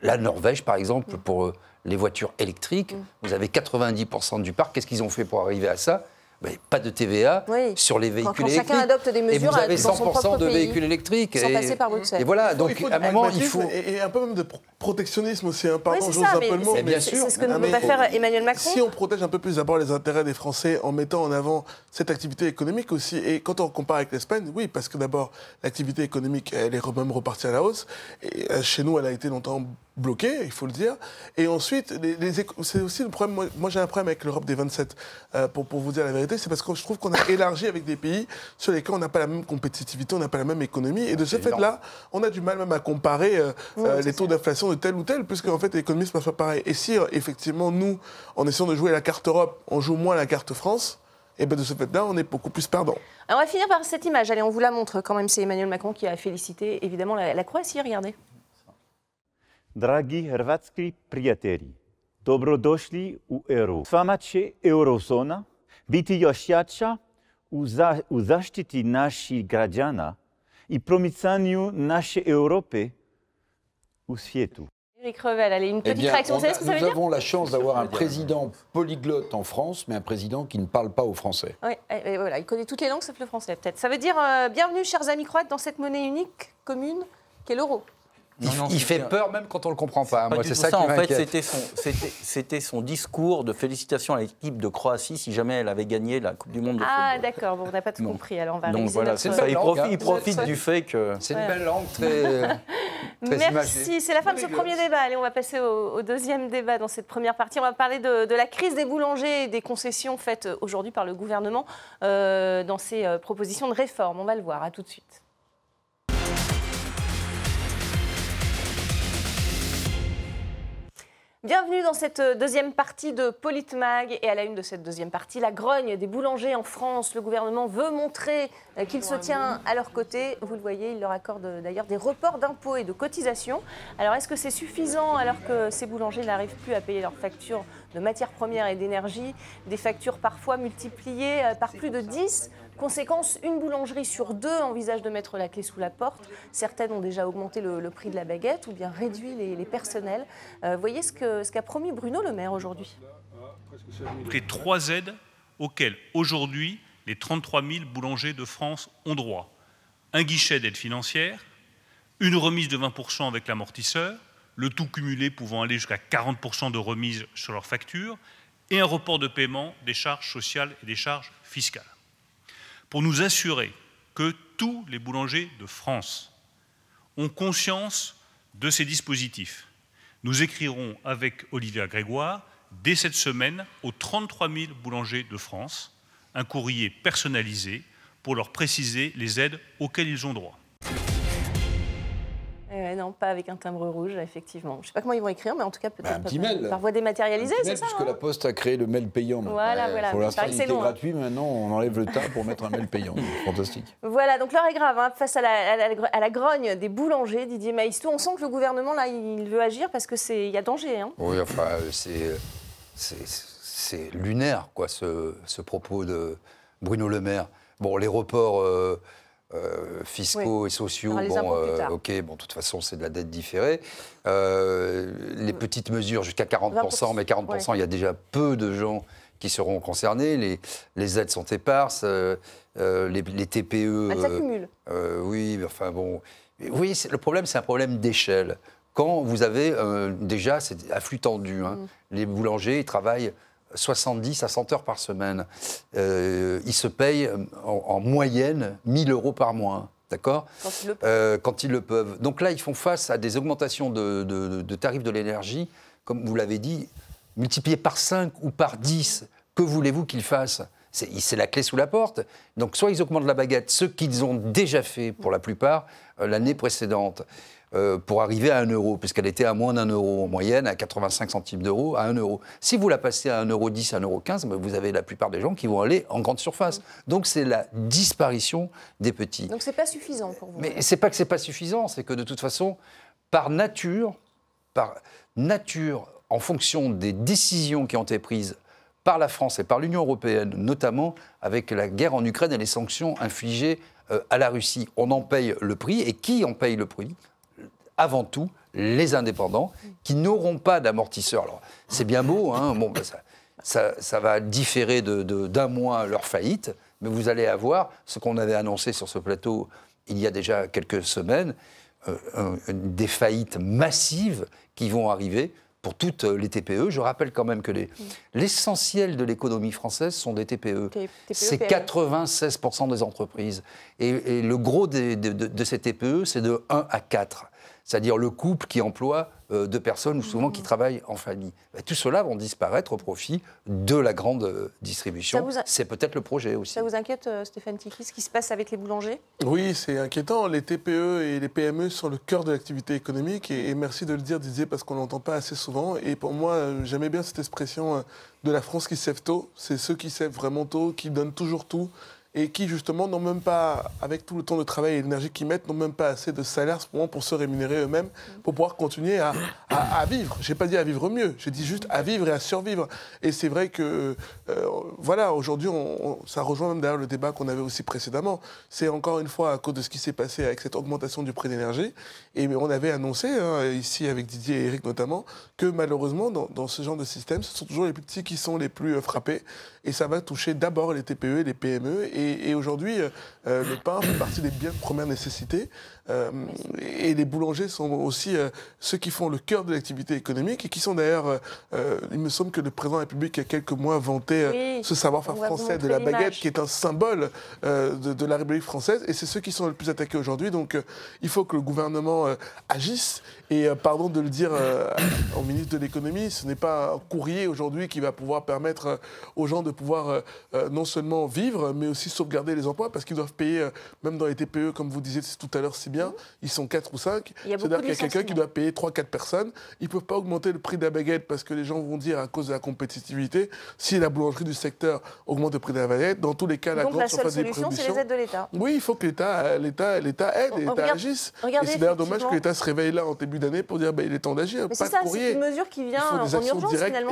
la Norvège, par exemple, mm. pour euh, les voitures électriques, vous avez 90% du parc. Qu'est-ce qu'ils ont fait pour arriver à ça? Pas de TVA sur les véhicules quand, quand électriques. Chacun adopte des mesures et vous avez 100% de véhicules électriques. Sans et, passer par Bruxelles. Et voilà, donc à un moment, il faut. Et, un peu même de protectionnisme aussi. Hein. Pardon, un peu le mot. Mais c'est ce que ne veut pas faire Emmanuel Macron. Si on protège un peu plus d'abord les intérêts des Français en mettant en avant cette activité économique aussi, et quand on compare avec l'Espagne, oui, parce que d'abord, l'activité économique, elle est même repartie à la hausse. Et euh, chez nous, elle a été longtemps bloqué, il faut le dire. Et ensuite, c'est aussi le problème. Moi, j'ai un problème avec l'Europe des 27, euh, pour, pour vous dire la vérité. C'est parce que je trouve qu'on a élargi avec des pays sur lesquels on n'a pas la même compétitivité, on n'a pas la même économie. Et de ce fait-là, on a du mal même à comparer euh, euh, les taux d'inflation de tel ou tel, puisque en fait, l'économie, c'est pas pareil. Et si, effectivement, nous, en essayant de jouer la carte Europe, on joue moins la carte France, et bien de ce fait-là, on est beaucoup plus perdant. Alors on va finir par cette image. Allez, on vous la montre quand même. C'est Emmanuel Macron qui a félicité évidemment la, la Croatie. Regardez. Dragi hrvatski prijatelji, dobrodošli u EU. S vama će eurozona biti još jača u, za, u zaštiti naših građana i promicanju naše Europe u svijetu. Eric Revel, allez, une petite eh bien, réaction. Vous savez ce que ça veut nous dire avons la chance d'avoir un président polyglotte en France, mais un président qui ne parle pas au français. Oui, et voilà, il connaît toutes les langues sauf le français, peut-être. Ça veut dire euh, bienvenue, chers amis croates, dans cette monnaie unique, commune, qu'est l'euro il, fait peur même quand on ne le comprend pas. Moi, c'est ça, qui En fait, c'était son, c'était, son discours de félicitations à l'équipe de Croatie si jamais elle avait gagné la Coupe du Monde de ah, d'accord. Bon, on n'a pas tout compris. Alors, on va Donc voilà, c'est ça. Il, profite, il profite du fait que... C'est une belle langue très... Merci. C'est la fin de ce premier débat. Allez, on va passer au, deuxième débat dans cette première partie. On va parler de, la crise des boulangers et des concessions faites aujourd'hui par le gouvernement euh, dans ses euh, propositions de réforme. On va le voir. À tout de suite. Bienvenue dans cette euh, deuxième partie de Politmag. Et à la une de cette deuxième partie, la grogne des boulangers en France. Le gouvernement veut montrer euh, qu'il se tient à leur côté. Vous le voyez, il leur accorde euh, d'ailleurs des reports d'impôts et de cotisations. Alors est-ce que c'est suffisant alors que ces boulangers n'arrivent plus à payer leurs factures de matières premières et d'énergie? Des factures parfois multipliées par plus de 10 Conséquence, une boulangerie sur deux envisage de mettre la clé sous la porte. Certaines ont déjà augmenté le, prix de la baguette ou bien réduit les, personnels. Euh, voyez ce qu'a promis Bruno Le Maire aujourd'hui. Les trois aides auxquelles aujourd'hui les 33 000 boulangers de France ont droit. Un guichet d'aide financière, une remise de 20% avec l'amortisseur, le tout cumulé pouvant aller jusqu'à 40% de remise sur leurs factures, et un report de paiement des charges sociales et des charges fiscales pour nous assurer que tous les boulangers de France ont conscience de ces dispositifs. Nous écrirons avec Olivia Grégoire, dès cette semaine, aux 33 000 boulangers de France, un courrier personnalisé pour leur préciser les aides auxquelles ils ont droit non, pas avec un timbre rouge, effectivement. Je ne sais pas comment ils vont écrire, mais en tout cas peut-être bah, par, voie dématérialisée, c'est ça Puisque hein la Poste a créé le mail payant. Voilà, voilà. Pour l'instant, il était hein. gratuit, maintenant on enlève le timbre pour mettre un mail payant. Fantastique. Voilà, donc l'heure est grave. Hein, face à la, grogne des boulangers, Didier Maïstou, on sent que le gouvernement, là, il veut agir parce qu'il y a danger. Hein. Oui, enfin, c'est lunaire, quoi, ce, ce, propos de Bruno Le Maire. Bon, les reports... Euh, euh, fiscaux et sociaux, bon, euh, ok, bon, de toute façon, c'est de la dette différée. Euh, les petites mesures jusqu'à 40%, mais 40%, il y a déjà peu de gens qui seront concernés. Les, les aides sont éparses, les, les, TPE. Elles s'accumulent. oui, mais enfin bon. Oui, le problème, c'est un problème d'échelle. Quand vous avez déjà, c'est à flux tendu, hein, mm. les boulangers, ils travaillent 70 à 100 heures par semaine. Euh, ils se payent euh, en, moyenne 1000 euros par mois. D'accord? Euh, quand, ils le peuvent. Donc là, ils font face à des augmentations de, tarifs de l'énergie, comme vous l'avez dit, multipliées par 5 ou par 10. Que voulez-vous qu'ils fassent? C'est la clé sous la porte. Donc soit ils augmentent la baguette, ce qu'ils ont déjà fait pour la plupart l'année précédente. Euh, pour arriver à 1 euro, puisqu'elle était à moins d'un euro en moyenne, à 85 centimes d'euros, à 1 euro. Si vous la passez à 1,10 euro, 1,15 euro, ben, vous avez la plupart des gens qui vont aller en grande surface. Donc c'est la disparition des petits. Donc c'est pas suffisant pour vous Mais c'est pas que c'est pas suffisant, c'est que de toute façon, par nature, par nature, en fonction des décisions qui ont été prises par la France et par l'Union européenne, notamment avec la guerre en Ukraine et les sanctions infligées euh, à la Russie, on en paye le prix. Et qui en paye le prix? Avant tout les indépendants qui n'auront pas d'amortisseur. Alors, c'est bien beau, hein, bon, ben, ça, ça, va différer d'un de, mois leur faillite, mais vous allez avoir ce qu'on avait annoncé sur ce plateau il y a déjà quelques semaines, euh, des faillites massives qui vont arriver pour toutes les TPE. Je rappelle quand même que l'essentiel de l'économie française sont des TPE. TPE c'est 96% des entreprises. Et, le gros de, de, ces TPE, c'est de 1 à 4 c'est-à-dire le couple qui emploie euh, deux personnes ou souvent qui mmh. travaillent en famille. Bah, tout cela vont disparaître au profit de la grande euh, distribution. C'est peut-être le projet aussi. Ça vous inquiète, euh, Stéphane Tiki, ce qui se passe avec les boulangers? Oui, c'est inquiétant. Les TPE et les PME sont le cœur de l'activité économique. Et, merci de le dire, Didier, parce qu'on ne l'entend pas assez souvent. Et pour moi, j'aimais bien cette expression de la France qui sève tôt. C'est ceux qui sèvent vraiment tôt, qui donnent toujours tout et qui justement n'ont même pas, avec tout le temps de travail et l'énergie qu'ils mettent, n'ont même pas assez de salaire pour se rémunérer eux-mêmes pour pouvoir continuer à, à, vivre. Je n'ai pas dit à vivre mieux, j'ai dit juste à vivre et à survivre. Et c'est vrai que, euh, voilà, aujourd'hui, ça rejoint même d'ailleurs le débat qu'on avait aussi précédemment. C'est encore une fois à cause de ce qui s'est passé avec cette augmentation du prix de l'énergie. Et on avait annoncé, hein, ici avec Didier et Eric notamment, que malheureusement, dans, dans, ce genre de système, ce sont toujours les plus petits qui sont les plus euh, frappés. Et ça va toucher d'abord les TPE et les PME. Et aujourd'hui, euh, euh, le pain fait partie des biens de première nécessité. Euh, et les boulangers sont aussi ceux qui font le cœur de l'activité économique et qui sont d'ailleurs, il me semble que le président de la République, il y a quelques mois, vantait ce savoir-faire français de la baguette, qui est un symbole de, la République française. Et c'est ceux qui sont le plus attaqués aujourd'hui. Donc il faut que le gouvernement agisse. Et pardon de le dire au ministre de l'économie, ce n'est pas un courrier aujourd'hui qui va pouvoir permettre aux gens de pouvoir non seulement vivre, mais aussi sauvegarder les emplois parce qu'ils doivent payer, euh, même dans les TPE, comme vous disiez tout à l'heure si bien, ils sont 4 ou 5. C'est-à-dire qu'il y a quelqu'un qui doit payer 3-4 personnes. Ils ne peuvent pas augmenter le prix de la baguette parce que les gens vont dire à cause de la compétitivité, si la boulangerie du secteur augmente le prix de la baguette, dans tous les cas, la grande la seule solution, c'est les aides de l'État. Oui, il faut que l'État l'État, l'État aide et l'État agisse. Et c'est d'ailleurs dommage que l'État se réveille là en début d'année pour dire bah, il est temps d'agir. Mais c'est ça, c'est une mesure qui vient en urgence finalement.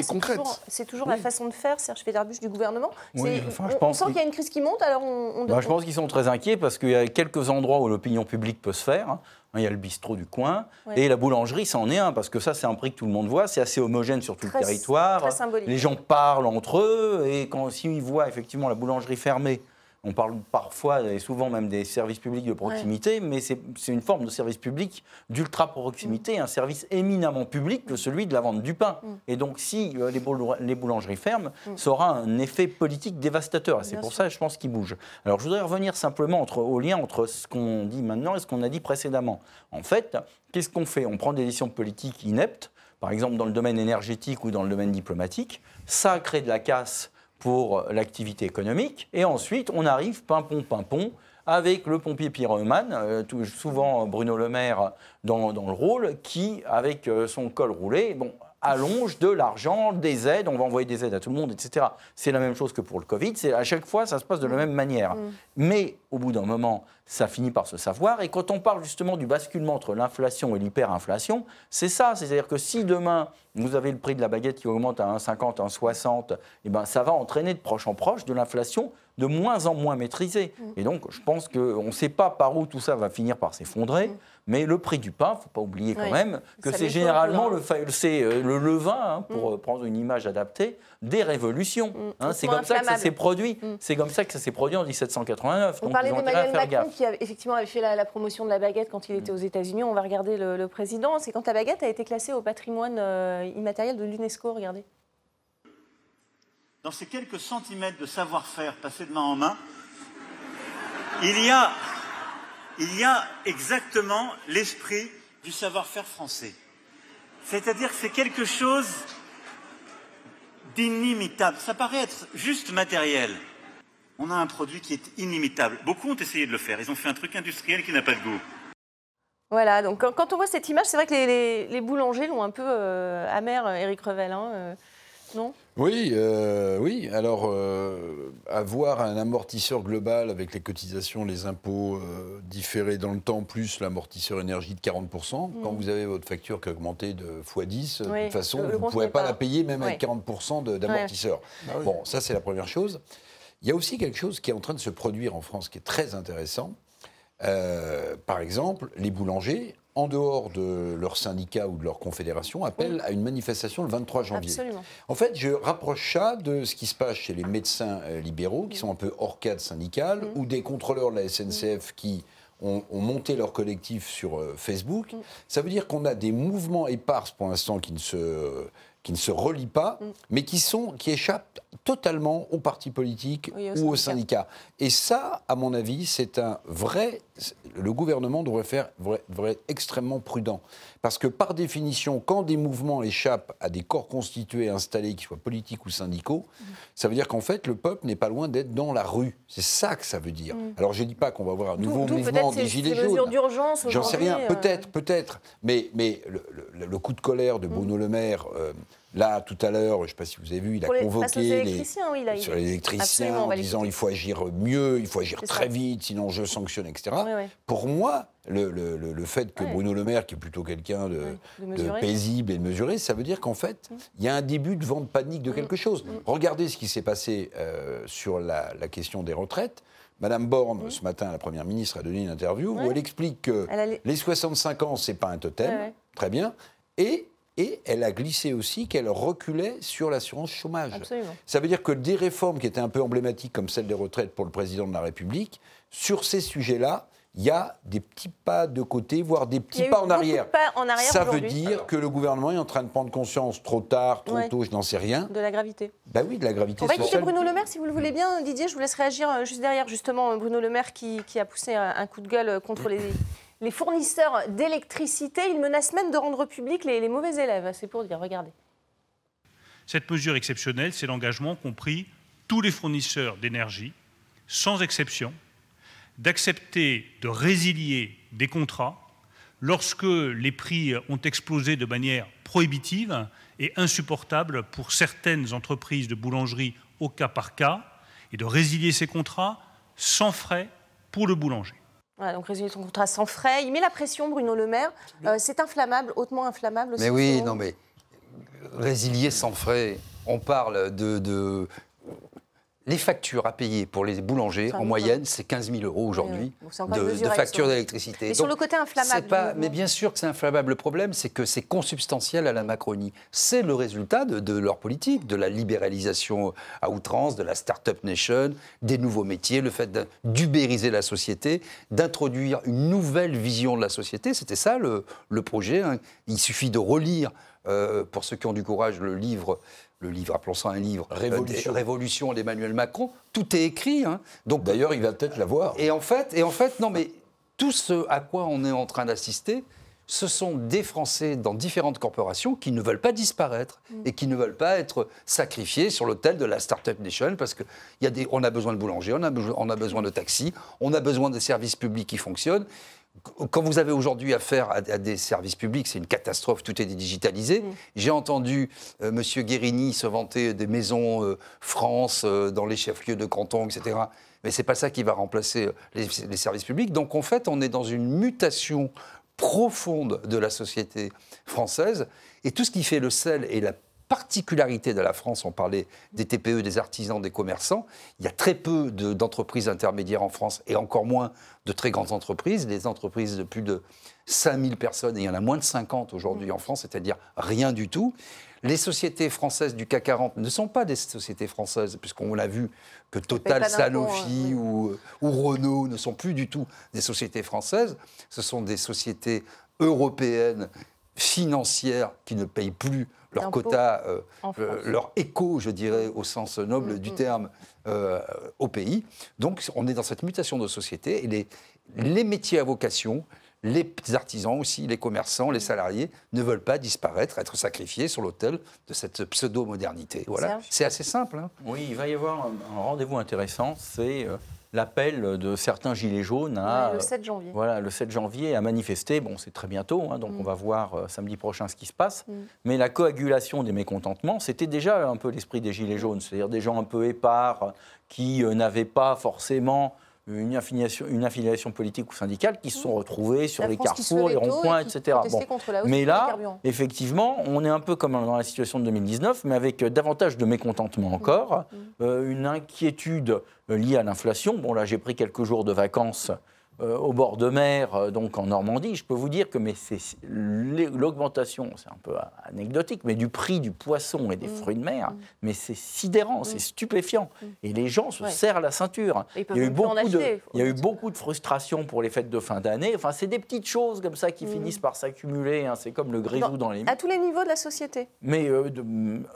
C'est toujours, la façon de faire, Serge Federbusch, du gouvernement. on, sent qu'il y a une crise qui monte, alors on, bah, pense qu'ils sont très inquiets parce qu'il y a quelques endroits où l'opinion publique peut se faire. Hein. Il y a le bistrot du coin et la boulangerie, c'en est un parce que ça, c'est un prix que tout le monde voit. C'est assez homogène sur tout le territoire. Les gens parlent entre eux et quand s'ils voient effectivement la boulangerie fermée on parle parfois et souvent même des services publics de proximité, mais c'est une forme de service public d'ultra proximité, mm. un service éminemment public que celui de la vente du pain. Mm. Et donc, si euh, les, boulangeries ferment, mm. ça aura un effet politique dévastateur. Et c'est pour ça, je pense, qu'il bouge. Alors, je voudrais revenir simplement entre, au lien entre ce qu'on dit maintenant et ce qu'on a dit précédemment. En fait, qu'est-ce qu'on fait? On prend des décisions politiques ineptes, par exemple dans le domaine énergétique ou dans le domaine diplomatique. Ça crée de la casse pour l'activité économique. Et ensuite, on arrive pimpon, pimpon, avec le pompier pyromane, euh, souvent Bruno Le Maire dans, dans, le rôle, qui, avec euh, son col roulé, bon, allonge de l'argent, des aides, on va envoyer des aides à tout le monde, etc. C'est la même chose que pour le Covid, c'est à chaque fois ça se passe de la même manière. Mm. Mais au bout d'un moment, ça finit par se savoir. Et quand on parle justement du basculement entre l'inflation et l'hyperinflation, c'est ça. C'est-à-dire que si demain vous avez le prix de la baguette qui augmente à 1,50, 1,60, eh ben ça va entraîner de proche en proche de l'inflation de moins en moins maîtrisée. Mm. Et donc je pense qu'on ne sait pas par où tout ça va finir par s'effondrer. Mm. Mais le prix du pain, il ne faut pas oublier quand même que c'est généralement le, euh, le, levain, hein, pour mm. euh, prendre une image adaptée, des révolutions. Mm. Hein. c'est comme ça que ça s'est produit. Mm. C'est comme ça que ça s'est produit en 1789. On parlait d'Emmanuel Macron qui effectivement avait fait la, promotion de la baguette quand il était aux États-Unis. On va regarder le, président. C'est quand la baguette a été classée au patrimoine euh, immatériel de l'UNESCO. Regardez. Dans ces quelques centimètres de savoir-faire passés de main en main, il y a il y a exactement l'esprit du savoir-faire français. C'est-à-dire que c'est quelque chose d'inimitable. Ça paraît être juste matériel. On a un produit qui est inimitable. Beaucoup ont essayé de le faire. Ils ont fait un truc industriel qui n'a pas de goût. Voilà, donc quand, on voit cette image, c'est vrai que les, boulangers l'ont un peu euh, amer, Eric Revel, hein, euh, non? Oui, euh, oui. Alors, euh, avoir un amortisseur global avec les cotisations, les impôts euh, différés dans le temps, plus l'amortisseur énergie de 40%, mm. quand vous avez votre facture qui a augmenté de x10, de toute façon, vous ne pourrez pas, la payer même avec 40% d'amortisseur. Bah bon, ça, c'est la première chose. Il y a aussi quelque chose qui est en train de se produire en France qui est très intéressant. par exemple, les boulangers en dehors de leur syndicat ou de leur confédération, appellent à une manifestation le 23 janvier. Absolument. En fait, je rapproche ça de ce qui se passe chez les médecins euh, libéraux, qui sont un peu hors cadre syndical, ou des contrôleurs de la SNCF qui ont, monté leur collectif sur euh, Facebook. Ça veut dire qu'on a des mouvements épars pour l'instant qui ne se qui ne se relient pas, mais qui, sont, qui échappent totalement aux partis politiques ou aux syndicats. Et ça, à mon avis, c'est un vrai. Le gouvernement devrait, faire, devrait, être extrêmement prudent. Parce que par définition, quand des mouvements échappent à des corps constitués installés, qu'ils soient politiques ou syndicaux, mm. ça veut dire qu'en fait, le peuple n'est pas loin d'être dans la rue. C'est ça que ça veut dire. Mm. Alors je ne dis pas qu'on va avoir un nouveau mouvement des Gilets jaunes. J'en sais rien, euh. peut-être, peut-être. Mais, mais le, coup de colère de Bruno Le Maire. Euh, Là, tout à l'heure, je ne sais pas si vous avez vu, il a convoqué les, sur les électriciens en disant il faut agir mieux, il faut agir très vite, sinon je sanctionne, etc. Pour moi, le, le, fait que Bruno Le Maire, qui est plutôt quelqu'un de, paisible et de mesuré, ça veut dire qu'en fait, il y a un début de vente panique de quelque chose. Regardez ce qui s'est passé euh, sur la, question des retraites. Madame Borne, ce matin, la Première ministre, a donné une interview où elle explique que les 65 ans, ce n'est pas un totem, très bien, et et elle a glissé aussi qu'elle reculait sur l'assurance chômage. Ça veut dire que des réformes qui étaient un peu emblématiques, comme celle des retraites pour le président de la République, sur ces sujets-là, il y a des petits pas de côté, voire des petits pas en, arrière. Ça veut dire que le gouvernement est en train de prendre conscience trop tard, trop tôt, je n'en sais rien. De la gravité. Ben oui, de la gravité. On va écouter Bruno Le Maire, si vous le voulez bien, Didier. Je vous laisse réagir euh, juste derrière, justement, Bruno Le Maire qui, qui a poussé un coup de gueule contre les les fournisseurs d'électricité. Ils menacent même de rendre public les, mauvais élèves. C'est pour dire, regardez. Cette mesure exceptionnelle, c'est l'engagement qu'ont pris tous les fournisseurs d'énergie, sans exception, d'accepter de résilier des contrats lorsque les prix ont explosé de manière prohibitive et insupportable pour certaines entreprises de boulangerie au cas par cas, et de résilier ces contrats sans frais pour le boulanger. Voilà, donc résilier son contrat sans frais. Il met la pression, Bruno Le Maire. Euh, c'est inflammable, hautement inflammable. Mais oui, non mais résilier sans frais. On parle de, de les factures à payer pour les boulangers, en moyenne, c'est 15 000 euros aujourd'hui de, factures d'électricité. Et sur le côté inflammable pas, Mais bien sûr que c'est inflammable. Le problème, c'est que c'est consubstantiel à la Macronie. C'est le résultat de, leur politique, de la libéralisation à outrance, de la Start-up Nation, des nouveaux métiers, le fait d'ubériser la société, d'introduire une nouvelle vision de la société. C'était ça le, projet. Hein. Il suffit de relire, euh, pour ceux qui ont du courage, le livre le livre, appelons ça un livre, euh, Révolution, Révolution d'Emmanuel Macron, tout est écrit. Hein. Donc d'ailleurs, il va peut-être l'avoir. Et en fait, et en fait, non, mais tout ce à quoi on est en train d'assister, ce sont des Français dans différentes corporations qui ne veulent pas disparaître mm. et qui ne veulent pas être sacrifiés sur l'autel de la Startup Nation parce qu'on a, a besoin de boulangers, on a, on a besoin de taxis, on a besoin de services publics qui fonctionnent quand vous avez aujourd'hui affaire à, des services publics, c'est une catastrophe, tout est digitalisé. Mm. J'ai entendu euh, M. Guérini se vanter des maisons euh, France euh, dans les chefs-lieux de canton, etc. Mais ce n'est pas ça qui va remplacer les, les, services publics. Donc en fait, on est dans une mutation profonde de la société française. Et tout ce qui fait le sel et la particularité de la France, on parlait des TPE, des artisans, des commerçants, il y a très peu d'entreprises intermédiaires en France et encore moins de très grandes entreprises. Les entreprises de plus de 5000 personnes, et il y en a moins de 50 aujourd'hui en France, c'est-à-dire rien du tout. Les sociétés françaises du CAC 40 ne sont pas des sociétés françaises, puisqu'on l'a vu que Total, Sanofi ou, ou Renault ne sont plus du tout des sociétés françaises. Ce sont des sociétés européennes financières qui ne payent plus leur quota, euh, euh, leur écho, je dirais, au sens noble du mm, mm. terme, euh, au pays. Donc on est dans cette mutation de société et les, les métiers à vocation, les artisans aussi, les commerçants, les salariés ne veulent pas disparaître, être sacrifiés sur l'autel de cette pseudo-modernité. Voilà, c'est assez simple. Hein. Oui, il va y avoir un, rendez-vous intéressant, c'est l'appel de certains gilets jaunes à, le 7 janvier. Voilà, le 7 janvier à manifester. Bon, c'est très bientôt, hein, donc mm. on va voir euh, samedi prochain ce qui se passe. Mm. Mais la coagulation des mécontentements, c'était déjà un peu l'esprit des gilets jaunes, c'est-à-dire des gens un peu épars qui euh, n'avaient pas forcément une affiliation, une affiliation politique ou syndicale qui se sont retrouvés sur les carrefours, les ronds-points, etc. Mais là, effectivement, on est un peu comme dans la situation de 2019, mais avec davantage de mécontentement encore, mmh. euh, une inquiétude liée à l'inflation. Bon, là, j'ai pris quelques jours de vacances euh, au bord de mer, euh, donc en Normandie, je peux vous dire que l'augmentation, c'est un peu anecdotique, mais du prix du poisson et des mmh. fruits de mer, mmh. mais c'est sidérant, c'est mmh. stupéfiant. Et les gens se serrent la ceinture. Il y, a eu beaucoup de, il y a eu beaucoup de frustration pour les fêtes de fin d'année. Enfin, c'est des petites choses comme ça qui finissent par s'accumuler. Hein. C'est comme le grisou dans, les... À tous les niveaux de la société. Mais euh,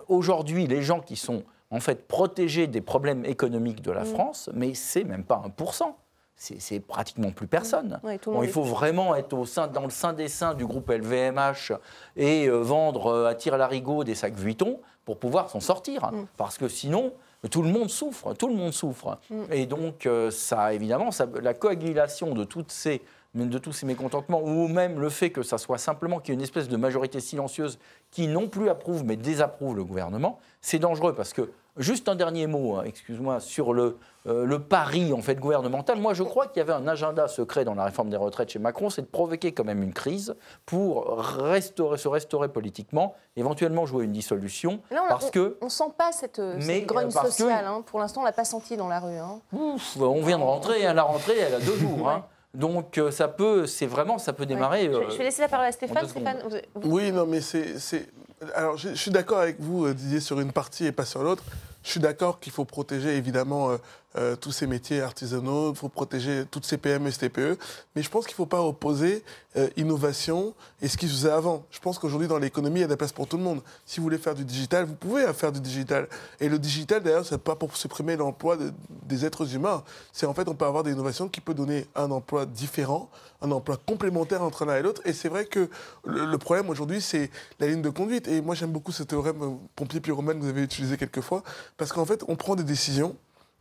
aujourd'hui, les gens qui sont en fait protégés des problèmes économiques de la France, mais c'est même pas 1% c'est pratiquement plus personne. il faut vraiment être au sein, dans le sein des seins du groupe LVMH et euh, vendre euh, à tir larigot des sacs Vuitton pour pouvoir s'en sortir. Mm. Parce que sinon, tout le monde souffre, tout le monde souffre. Mm. Et donc, euh, ça, évidemment, la coagulation de toutes ces de tous ces mécontentements, ou même le fait que ça soit simplement qu'il y ait une espèce de majorité silencieuse qui non plus approuve mais désapprouve le gouvernement, c'est dangereux parce que Juste un dernier mot, hein, excuse-moi, sur le, euh, le pari en fait gouvernemental. Moi, je crois qu'il y avait un agenda secret dans la réforme des retraites chez Macron, c'est de provoquer quand même une crise pour restaurer, se restaurer politiquement, éventuellement jouer une dissolution. parce on, que on sent pas cette, cette grogne sociale. Hein. Pour l'instant, on l'a pas senti dans la rue. Hein. on vient de rentrer. la rentrée, elle a deux jours. Donc euh, ça peut, c'est vraiment, ça peut démarrer. Je, vais euh, laisser la parole à Stéphane. Stéphane Oui, non, mais c'est, alors je, suis d'accord avec vous, Didier, sur une partie et pas sur l'autre. Je suis d'accord qu'il faut protéger évidemment euh, tous ces métiers artisanaux, il faut protéger toutes ces PME et TPE, mais je pense qu'il ne faut pas opposer euh, innovation et ce qui se faisait avant. Je pense qu'aujourd'hui, dans l'économie, il y a de la place pour tout le monde. Si vous voulez faire du digital, vous pouvez faire du digital. Et le digital, d'ailleurs, ce n'est pas pour supprimer l'emploi des êtres humains. C'est en fait, on peut avoir des innovations qui peuvent donner un emploi différent, un emploi complémentaire entre l'un et l'autre. Et c'est vrai que le, problème aujourd'hui, c'est la ligne de conduite. Et moi, j'aime beaucoup ce théorème euh, pompier-pyromane que vous avez utilisé quelques fois, parce qu'en fait, on prend des décisions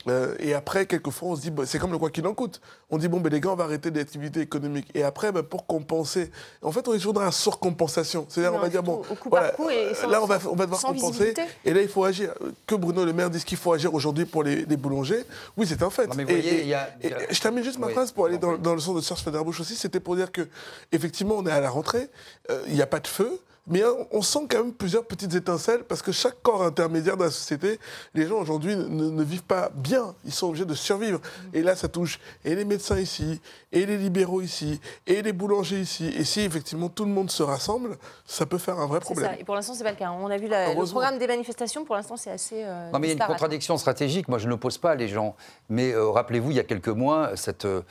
euh, et après, quelquefois, on se dit, bah, c'est comme le quoi qu'il en coûte. On dit, bon, ben, les gars, on va arrêter l'activité économique. Et après, ben, pour compenser, en fait, on est toujours dans la surcompensation. C'est-à-dire, on va dire, bon, là, on va, on va devoir compenser. Et là, il faut agir. Que Bruno Le Maire dise qu'il faut agir aujourd'hui pour les, boulangers, oui, c'est un fait. je termine juste ma phrase pour aller dans, le sens de Serge Federbush aussi. C'était pour dire que, effectivement, on est à la rentrée, euh, il n'y a pas de feu. Mais on sent quand même plusieurs petites étincelles parce que chaque corps intermédiaire de la société, les gens aujourd'hui ne, vivent pas bien. Ils sont obligés de survivre. Et là, ça touche et les médecins ici, et les libéraux ici, et les boulangers ici. Et si effectivement tout le monde se rassemble, ça peut faire un vrai problème. Ça. Et pour l'instant, c'est pas le cas. On a vu le programme des manifestations. Pour l'instant, c'est assez. Euh, non, mais il y a une contradiction stratégique. Moi, je n'oppose pas les gens. Mais euh, rappelez-vous, il y a quelques mois, cette. Euh,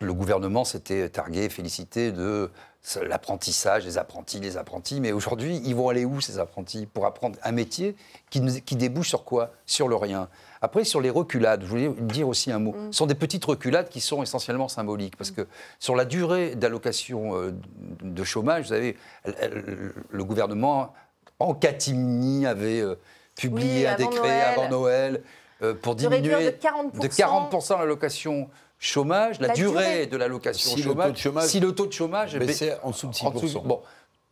le gouvernement s'était targué, félicité de l'apprentissage, les apprentis, les apprentis. Mais aujourd'hui, ils vont aller où ces apprentis Pour apprendre un métier qui, qui débouche sur quoi? Sur le rien. Après, sur les reculades, je voulais dire aussi un mot. Mm. Ce sont des petites reculades qui sont essentiellement symboliques. Parce que sur la durée d'allocation euh, de chômage, vous savez, le gouvernement, en catimini, avait euh, publié un décret avant Noël euh, pour diminuer de 40%, de 40 l'allocation chômage, la, durée, de l'allocation si chômage, si le tôt de chômage est en dessous de 6%. bon,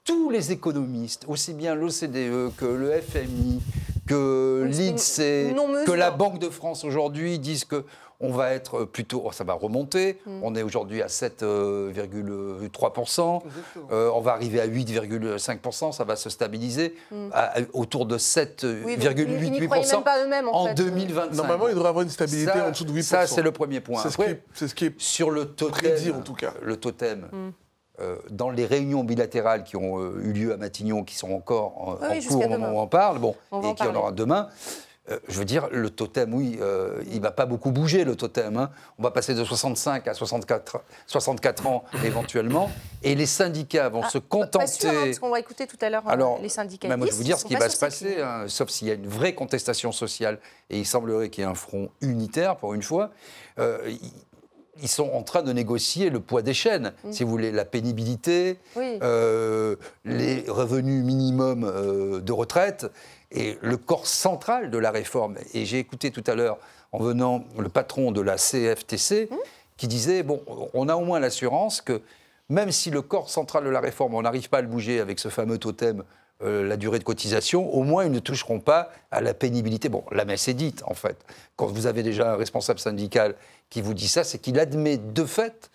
tous les économistes, aussi bien l'OCDE que le FMI, que l'INSEE, que la Banque de France aujourd'hui disent que on va être plutôt, oh, ça va remonter. Mm. On est aujourd'hui à 7,3%. Euh, on va arriver à 8,5%. Ça va se stabiliser mm. autour de 7,88% en, 2025. Normalement, il devrait avoir une stabilité en dessous de 8%. Ça, c'est le premier point. C'est ce, qui est sur le totem, en tout cas. Le totem. Mm. Euh, dans les réunions bilatérales qui ont euh, eu lieu à Matignon, qui sont encore en, cours au moment où on parle, bon, et qui en aura demain, euh, je veux dire, le totem, oui, euh, il ne va pas beaucoup bouger, le totem. Hein. On va passer de 65 à 64, 64 ans éventuellement. Et les syndicats vont ah, se contenter. Pas sûr, hein, parce qu'on va écouter tout à l'heure euh, les syndicats. moi, je vais vous dire ce qui va se passer, hein, sauf s'il y a une vraie contestation sociale. Et il semblerait qu'il y ait un front unitaire, pour une fois ils sont en train de négocier le poids des chaînes, mm. si vous voulez, la pénibilité, euh, les revenus minimums euh, de retraite et le corps central de la réforme. Et j'ai écouté tout à l'heure, en venant, le patron de la CFTC mm. qui disait, bon, on a au moins l'assurance que même si le corps central de la réforme, on n'arrive pas à le bouger avec ce fameux totem euh, la durée de cotisation, au moins ils ne toucheront pas à la pénibilité. Bon, la messe est dite, en fait. Quand vous avez déjà un responsable syndical qui vous dit ça, c'est qu'il admet de fait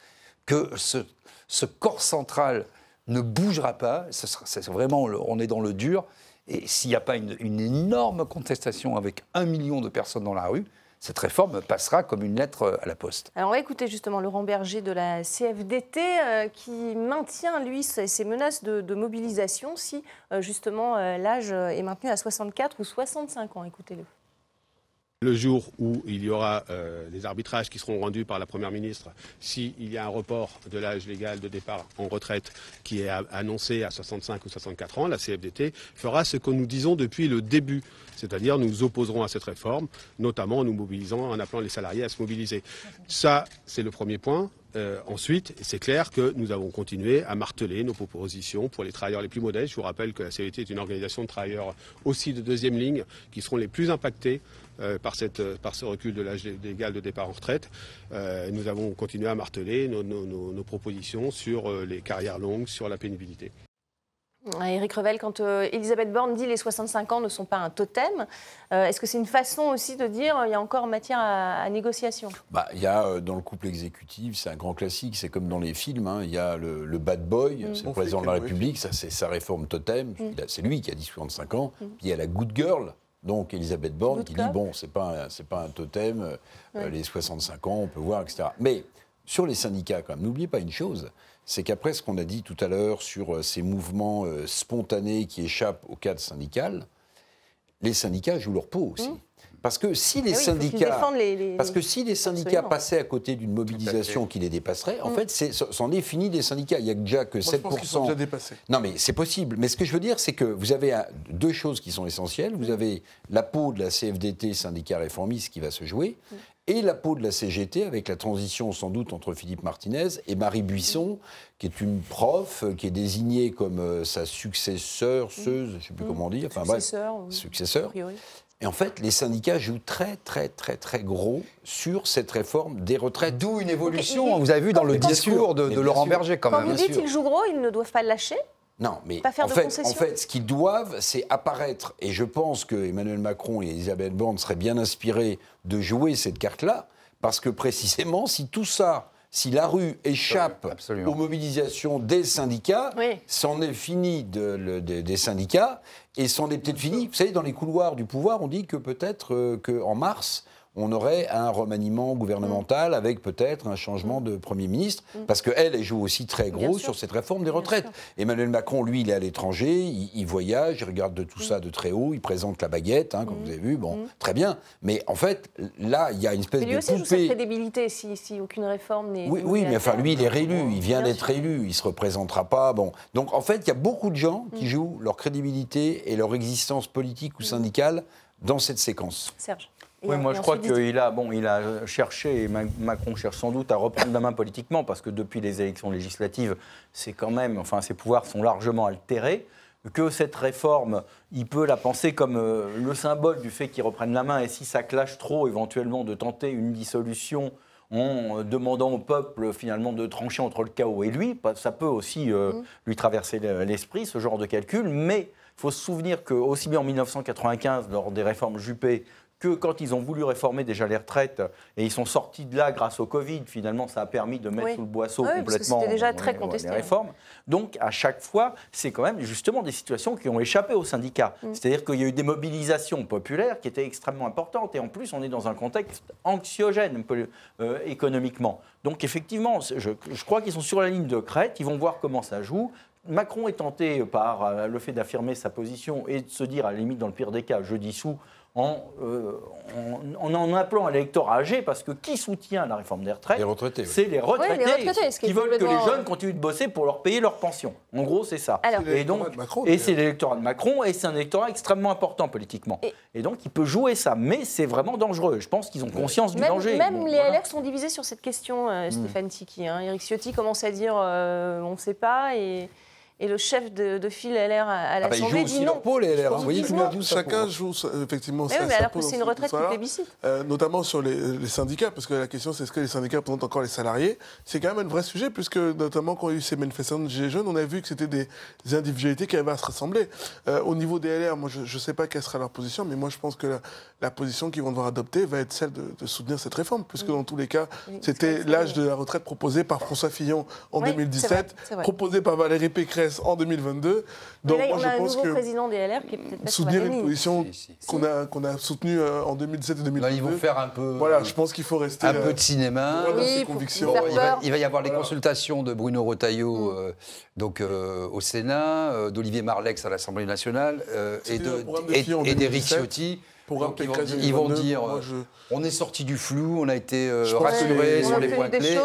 que ce, corps central ne bougera pas. C'est vraiment, on est dans le dur. Et s'il n'y a pas une énorme contestation avec un million de personnes dans la rue, cette réforme passera comme une lettre à la poste. Alors on écouter justement Laurent Berger de la CFDT euh, qui maintient, lui, ses menaces de, mobilisation si euh, justement euh, l'âge est maintenu à 64 ou 65 ans. Écoutez-le. Le jour où il y aura des arbitrages qui seront rendus par la Première ministre, s'il y a un report de l'âge légal de départ en retraite qui est annoncé à 65 ou 64 ans, la CFDT fera ce que nous disons depuis le début c'est-à-dire nous opposerons à cette réforme, notamment en nous mobilisant, en appelant les salariés à se mobiliser. Ça, c'est le premier point. Euh, ensuite, c'est clair que nous avons continué à marteler nos propositions pour les travailleurs les plus modestes. Je vous rappelle que la CVT est une organisation de travailleurs aussi de deuxième ligne qui seront les plus impactés euh, par, ce recul de l'âge légal de départ en retraite. Euh, nous avons continué à marteler nos propositions sur les carrières longues, sur la pénibilité. Éric Revel, quand euh, Elisabeth Borne dit les 65 ans ne sont pas un totem, euh, est-ce que c'est une façon aussi de dire qu'il y a encore matière à, négociation? Bah, Il y a euh, dans le couple exécutif, c'est un grand classique, c'est comme dans les films, hein, il y a le, bad boy, mm. c'est le président de la République, ça c'est sa réforme totem, mm. c'est lui qui a dit 65 ans, mm. puis il y a la good girl, donc Elisabeth Borne qui dit bon, c'est pas, pas un totem, les 65 ans, on peut voir, etc. Mais sur les syndicats, quand même, n'oubliez pas une chose, c'est qu'après ce qu'on a dit tout à l'heure sur euh, ces mouvements euh, spontanés qui échappent au cadre syndical, les syndicats jouent leur peau aussi. Mmh. Parce que si les ah syndicats, parce que si les syndicats passaient à côté d'une mobilisation qui les dépasserait, en mmh. fait, c'en est, fini des syndicats. Il n'y a déjà que 7%. déjà dépassés. Non, mais c'est possible. Mais ce que je veux dire, c'est que vous avez deux choses qui sont essentielles. Vous avez la peau de la CFDT, syndicat réformiste, qui va se jouer, mmh et la peau de la CGT avec la transition sans doute entre Philippe Martinez et Marie Buisson, qui est une prof qui est désignée comme euh, sa successeur, seuse, je ne sais plus comment dire, enfin successeur, successeur. Et en fait, les syndicats jouent très, très, très, très gros sur cette réforme des retraites. D'où une évolution, vous avez vu dans le discours de, Laurent Berger quand, même. Quand vous dites qu'ils jouent gros, ils ne doivent pas lâcher non, mais en, fait, en, fait, ce qu'ils doivent, c'est apparaître. Et je pense que Emmanuel Macron et Elisabeth Borne seraient bien inspirés de jouer cette carte-là, parce que précisément, si tout ça, si la rue échappe aux mobilisations des syndicats, c'en est fini des syndicats, et c'en est peut-être fini. Vous savez, dans les couloirs du pouvoir, on dit que peut-être euh, qu'en mars, on aurait un remaniement gouvernemental avec peut-être un changement de Premier ministre, mm. parce qu'elle, elle joue aussi très gros sur cette réforme des retraites. Emmanuel Macron, lui, il est à l'étranger, il, voyage, il regarde de tout mm. ça de très haut, il présente la baguette, hein, comme mm. vous avez vu, bon, très bien. Mais en fait, là, il y a une espèce mais lui de aussi joue sa crédibilité si, si, aucune réforme n'est... Oui, oui mais enfin, lui, il est réélu, il vient d'être élu, il se représentera pas, bon. Donc, en fait, il y a beaucoup de gens qui jouent leur crédibilité et leur existence politique ou syndicale dans cette séquence. Serge oui, moi je crois qu'il a, bon, il a cherché, et Macron cherche sans doute à reprendre la main politiquement, parce que depuis les élections législatives, c'est quand même, enfin, ses pouvoirs sont largement altérés. Que cette réforme, il peut la penser comme euh, le symbole du fait qu'il reprenne la main, et si ça clash trop, éventuellement, de tenter une dissolution en euh, demandant au peuple finalement de trancher entre le chaos et lui, ça peut aussi euh, mmh. lui traverser l'esprit, ce genre de calcul, mais il faut se souvenir que aussi bien en 1995, lors des réformes Juppé, que quand ils ont voulu réformer déjà les retraites et ils sont sortis de là grâce au Covid, finalement, ça a permis de mettre sous le boisseau complètement déjà très contesté, les réformes. Donc, à chaque fois, c'est quand même justement des situations qui ont échappé aux syndicats. Mm. C'est-à-dire qu'il y a eu des mobilisations populaires qui étaient extrêmement importantes et en plus, on est dans un contexte anxiogène euh, économiquement. Donc, effectivement, je, je crois qu'ils sont sur la ligne de crête, ils vont voir comment ça joue. Macron est tenté par euh, le fait d'affirmer sa position et de se dire, à la limite, dans le pire des cas, je dissous en, euh, en, en, appelant à l'électorat âgé, parce que qui soutient la réforme des retraites C'est les retraités, qui, veulent que les jeunes continuent de bosser pour leur payer leur pension. En gros, c'est ça. et donc, et c'est l'électorat de Macron, et c'est un électorat extrêmement important politiquement. Et, donc, il peut jouer ça, mais c'est vraiment dangereux. Je pense qu'ils ont conscience du danger. Même les LR sont divisés sur cette question, euh, hmm. Stéphane Tiki. Hein. Eric Ciotti commence à dire euh, on ne sait pas, et et le chef de, de file LR à, l'Assemblée ah bah, dit non. Pôle, les LR. Vous voyez chacun joue effectivement oui, mais alors que c'est une retraite qui plébiscite. Euh, notamment sur les, les, syndicats, parce que la question c'est est-ce que les syndicats représentent encore les salariés? C'est quand même un vrai sujet, puisque notamment quand il y a eu ces manifestations de Gilets jaunes, on a vu que c'était des, individualités qui avaient à se rassembler. Euh, au niveau des LR, moi je ne sais pas quelle sera leur position, mais moi je pense que la, position qu'ils vont devoir adopter va être celle de, soutenir cette réforme, puisque dans tous les cas, c'était l'âge de la retraite proposé par François Fillon en 2017, proposé par Valérie Pécresse en 2022 donc, moi, je pense que président des LR qui est peut-être soutenir une position qu'on a, qu'on a soutenue euh, en 2017 et 2022. ils vont faire un peu. Voilà, je pense qu'il faut rester. Un peu euh, de cinéma. Oui, convictions. il, va, il, va, y avoir les consultations de Bruno Retailleau mm. euh, donc, au Sénat, d'Olivier Marlex à l'Assemblée nationale et d'Éric Ciotti ils vont, dire, on est sorti du flou, on a été euh, rassuré sur les points clés.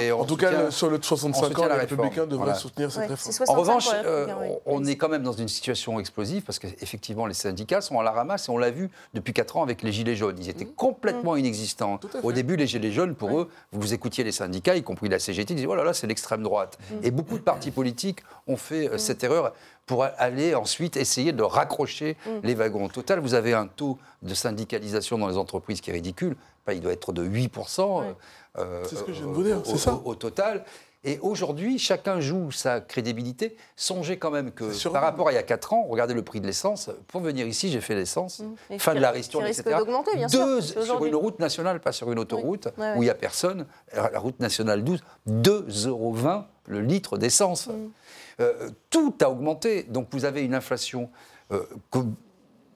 Et, en tout cas, sur le 65 ans, les Républicains devraient soutenir cette réforme. En revanche, euh, on est quand même dans une situation explosive parce qu'effectivement, les syndicats sont à la ramasse et on l'a vu depuis 4 ans avec les Gilets jaunes. Ils étaient mmh. complètement mmh. inexistants. Au début, les Gilets jaunes, pour eux, vous écoutiez les syndicats, y compris la CGT, ils disaient, oh là là, c'est l'extrême droite. Mmh. Et beaucoup de partis politiques ont fait euh, cette erreur pour aller ensuite essayer de raccrocher mm. les wagons. Au total, vous avez un taux de syndicalisation dans les entreprises qui est ridicule. il doit être de 8%. Euh, c'est ce que je viens de vous dire, c'est ça. Au, total. Et aujourd'hui, chacun joue sa crédibilité. Songez quand même que par rapport à il y a 4 ans, regardez le prix de l'essence. Pour venir ici, j'ai fait l'essence. Mm. Fin de la ristourne, etc. Bien Deux, sur une route nationale, pas sur une autoroute, où il n'y a personne. La route nationale 12, 2,20 euros le litre d'essence. Mm. Euh, tout a augmenté. Donc vous avez une inflation euh, que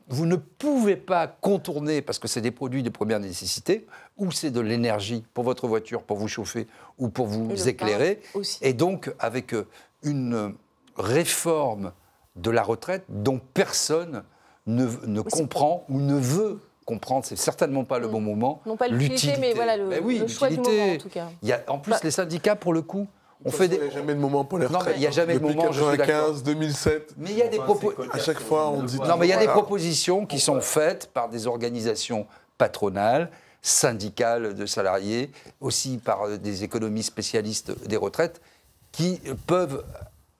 vous ne pouvez pas contourner parce que c'est des produits de première nécessité, ou c'est de l'énergie pour votre voiture, pour vous chauffer ou pour vous éclairer. Et donc avec euh, une réforme de la retraite dont personne ne, comprend ou ne veut comprendre, c'est certainement pas le mm. bon moment. Non pas l'utilité, mais voilà le, ben oui, choix du moment en tout cas. Il y a, en plus, bah les syndicats, pour le coup, on fait des... Il n'y a jamais de moment pour les retraites. il n'y a jamais de moment. 1995, 2007. Mais il y a des propos. À chaque fois, on dit. Non, mais il y a des propositions qui sont faites par des organisations patronales, syndicales de salariés, aussi par des économistes spécialistes des retraites, qui peuvent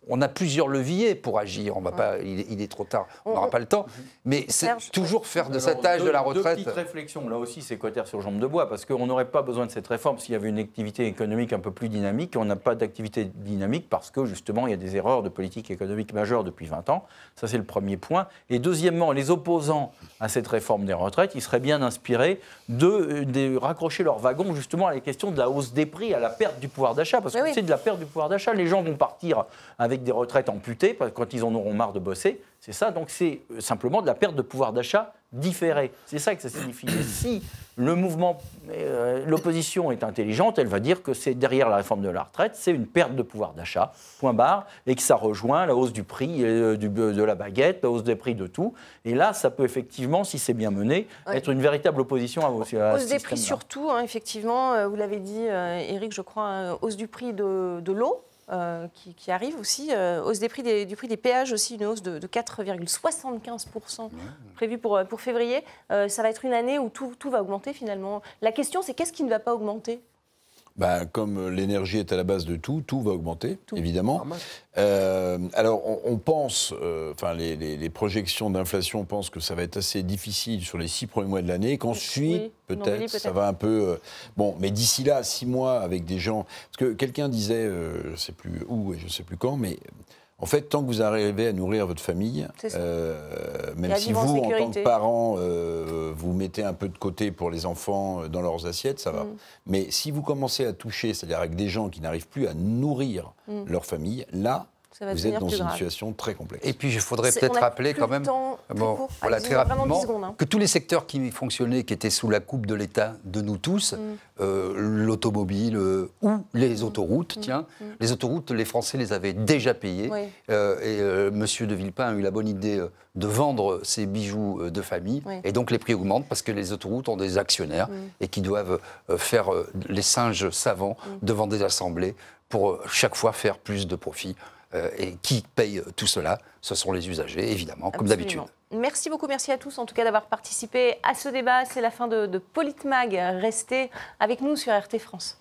on a plusieurs leviers pour agir. On va pas, il, est trop tard, on n'aura pas le temps. Mais c'est toujours faire de cet âge de la retraite. Deux petites réflexions. Là aussi, c'est cotère sur jambe de bois, parce qu'on n'aurait pas besoin de cette réforme s'il y avait une activité économique un peu plus dynamique. On n'a pas d'activité dynamique parce que justement, il y a des erreurs de politique économique majeures depuis 20 ans. Ça, c'est le premier point. Et deuxièmement, les opposants à cette réforme des retraites, ils seraient bien inspirés de, de raccrocher leur wagon justement à la question de la hausse des prix, à la perte du pouvoir d'achat, parce que c'est de la perte du pouvoir d'achat. Les gens vont partir avec des retraites amputées quand ils en auront marre de bosser. C'est ça, donc c'est euh, simplement de la perte de pouvoir d'achat différée. C'est ça que ça signifie. si le mouvement, euh, l'opposition est intelligente, elle va dire que c'est derrière la réforme de la retraite, c'est une perte de pouvoir d'achat, point barre, et que ça rejoint la hausse du prix euh, du, de la baguette, la hausse des prix de tout. Et là, ça peut effectivement, si c'est bien mené, être une véritable opposition à, à Hausse des prix surtout, hein, effectivement, vous l'avez dit, Eric, je crois, hausse du prix de, de l'eau. Euh, qui, arrive aussi. Euh, hausse des prix du prix des péages aussi, une hausse de, 4,75% prévue pour, pour février. Euh, ça va être une année où tout, tout va augmenter finalement. La question, c'est qu'est-ce qui ne va pas augmenter? Bah, comme l'énergie est à la base de tout, tout va augmenter, évidemment. Euh, alors, on, pense, euh, enfin, les, projections d'inflation pensent que ça va être assez difficile sur les six premiers mois de l'année, qu'ensuite, peut-être, ça va un peu. Euh, bon, mais d'ici là, six mois avec des gens. Parce que quelqu'un disait, je ne sais plus où et je ne sais plus quand, mais en fait, tant que vous arrivez à nourrir votre famille, euh, même si vous, en tant que parent, euh, vous mettez un peu de côté pour les enfants euh, dans leurs assiettes, ça va. Mm. Mais si vous commencez à toucher, c'est-à-dire avec des gens qui n'arrivent plus à nourrir mm. leur famille, là, vous êtes dans une situation très complexe. Et puis, il faudrait peut-être rappeler quand même, bon, voilà, très rapidement, hein. que tous les secteurs qui fonctionnaient, qui étaient sous la coupe de l'État, de nous tous, mm. euh, l'automobile euh, ou les autoroutes, mm. tiens, mm. les autoroutes, les Français les avaient déjà payées. Euh, et Monsieur de Villepin a eu la bonne idée de vendre ses bijoux de famille. Et donc, les prix augmentent parce que les autoroutes ont des actionnaires et qui doivent faire les singes savants devant des assemblées pour chaque fois faire plus de profit. Euh, et qui paye tout cela? Ce sont les usagers, évidemment, comme d'habitude. Merci beaucoup, merci à tous en tout cas d'avoir participé à ce débat. C'est la fin de, de Politmag. Restez avec nous sur RT France.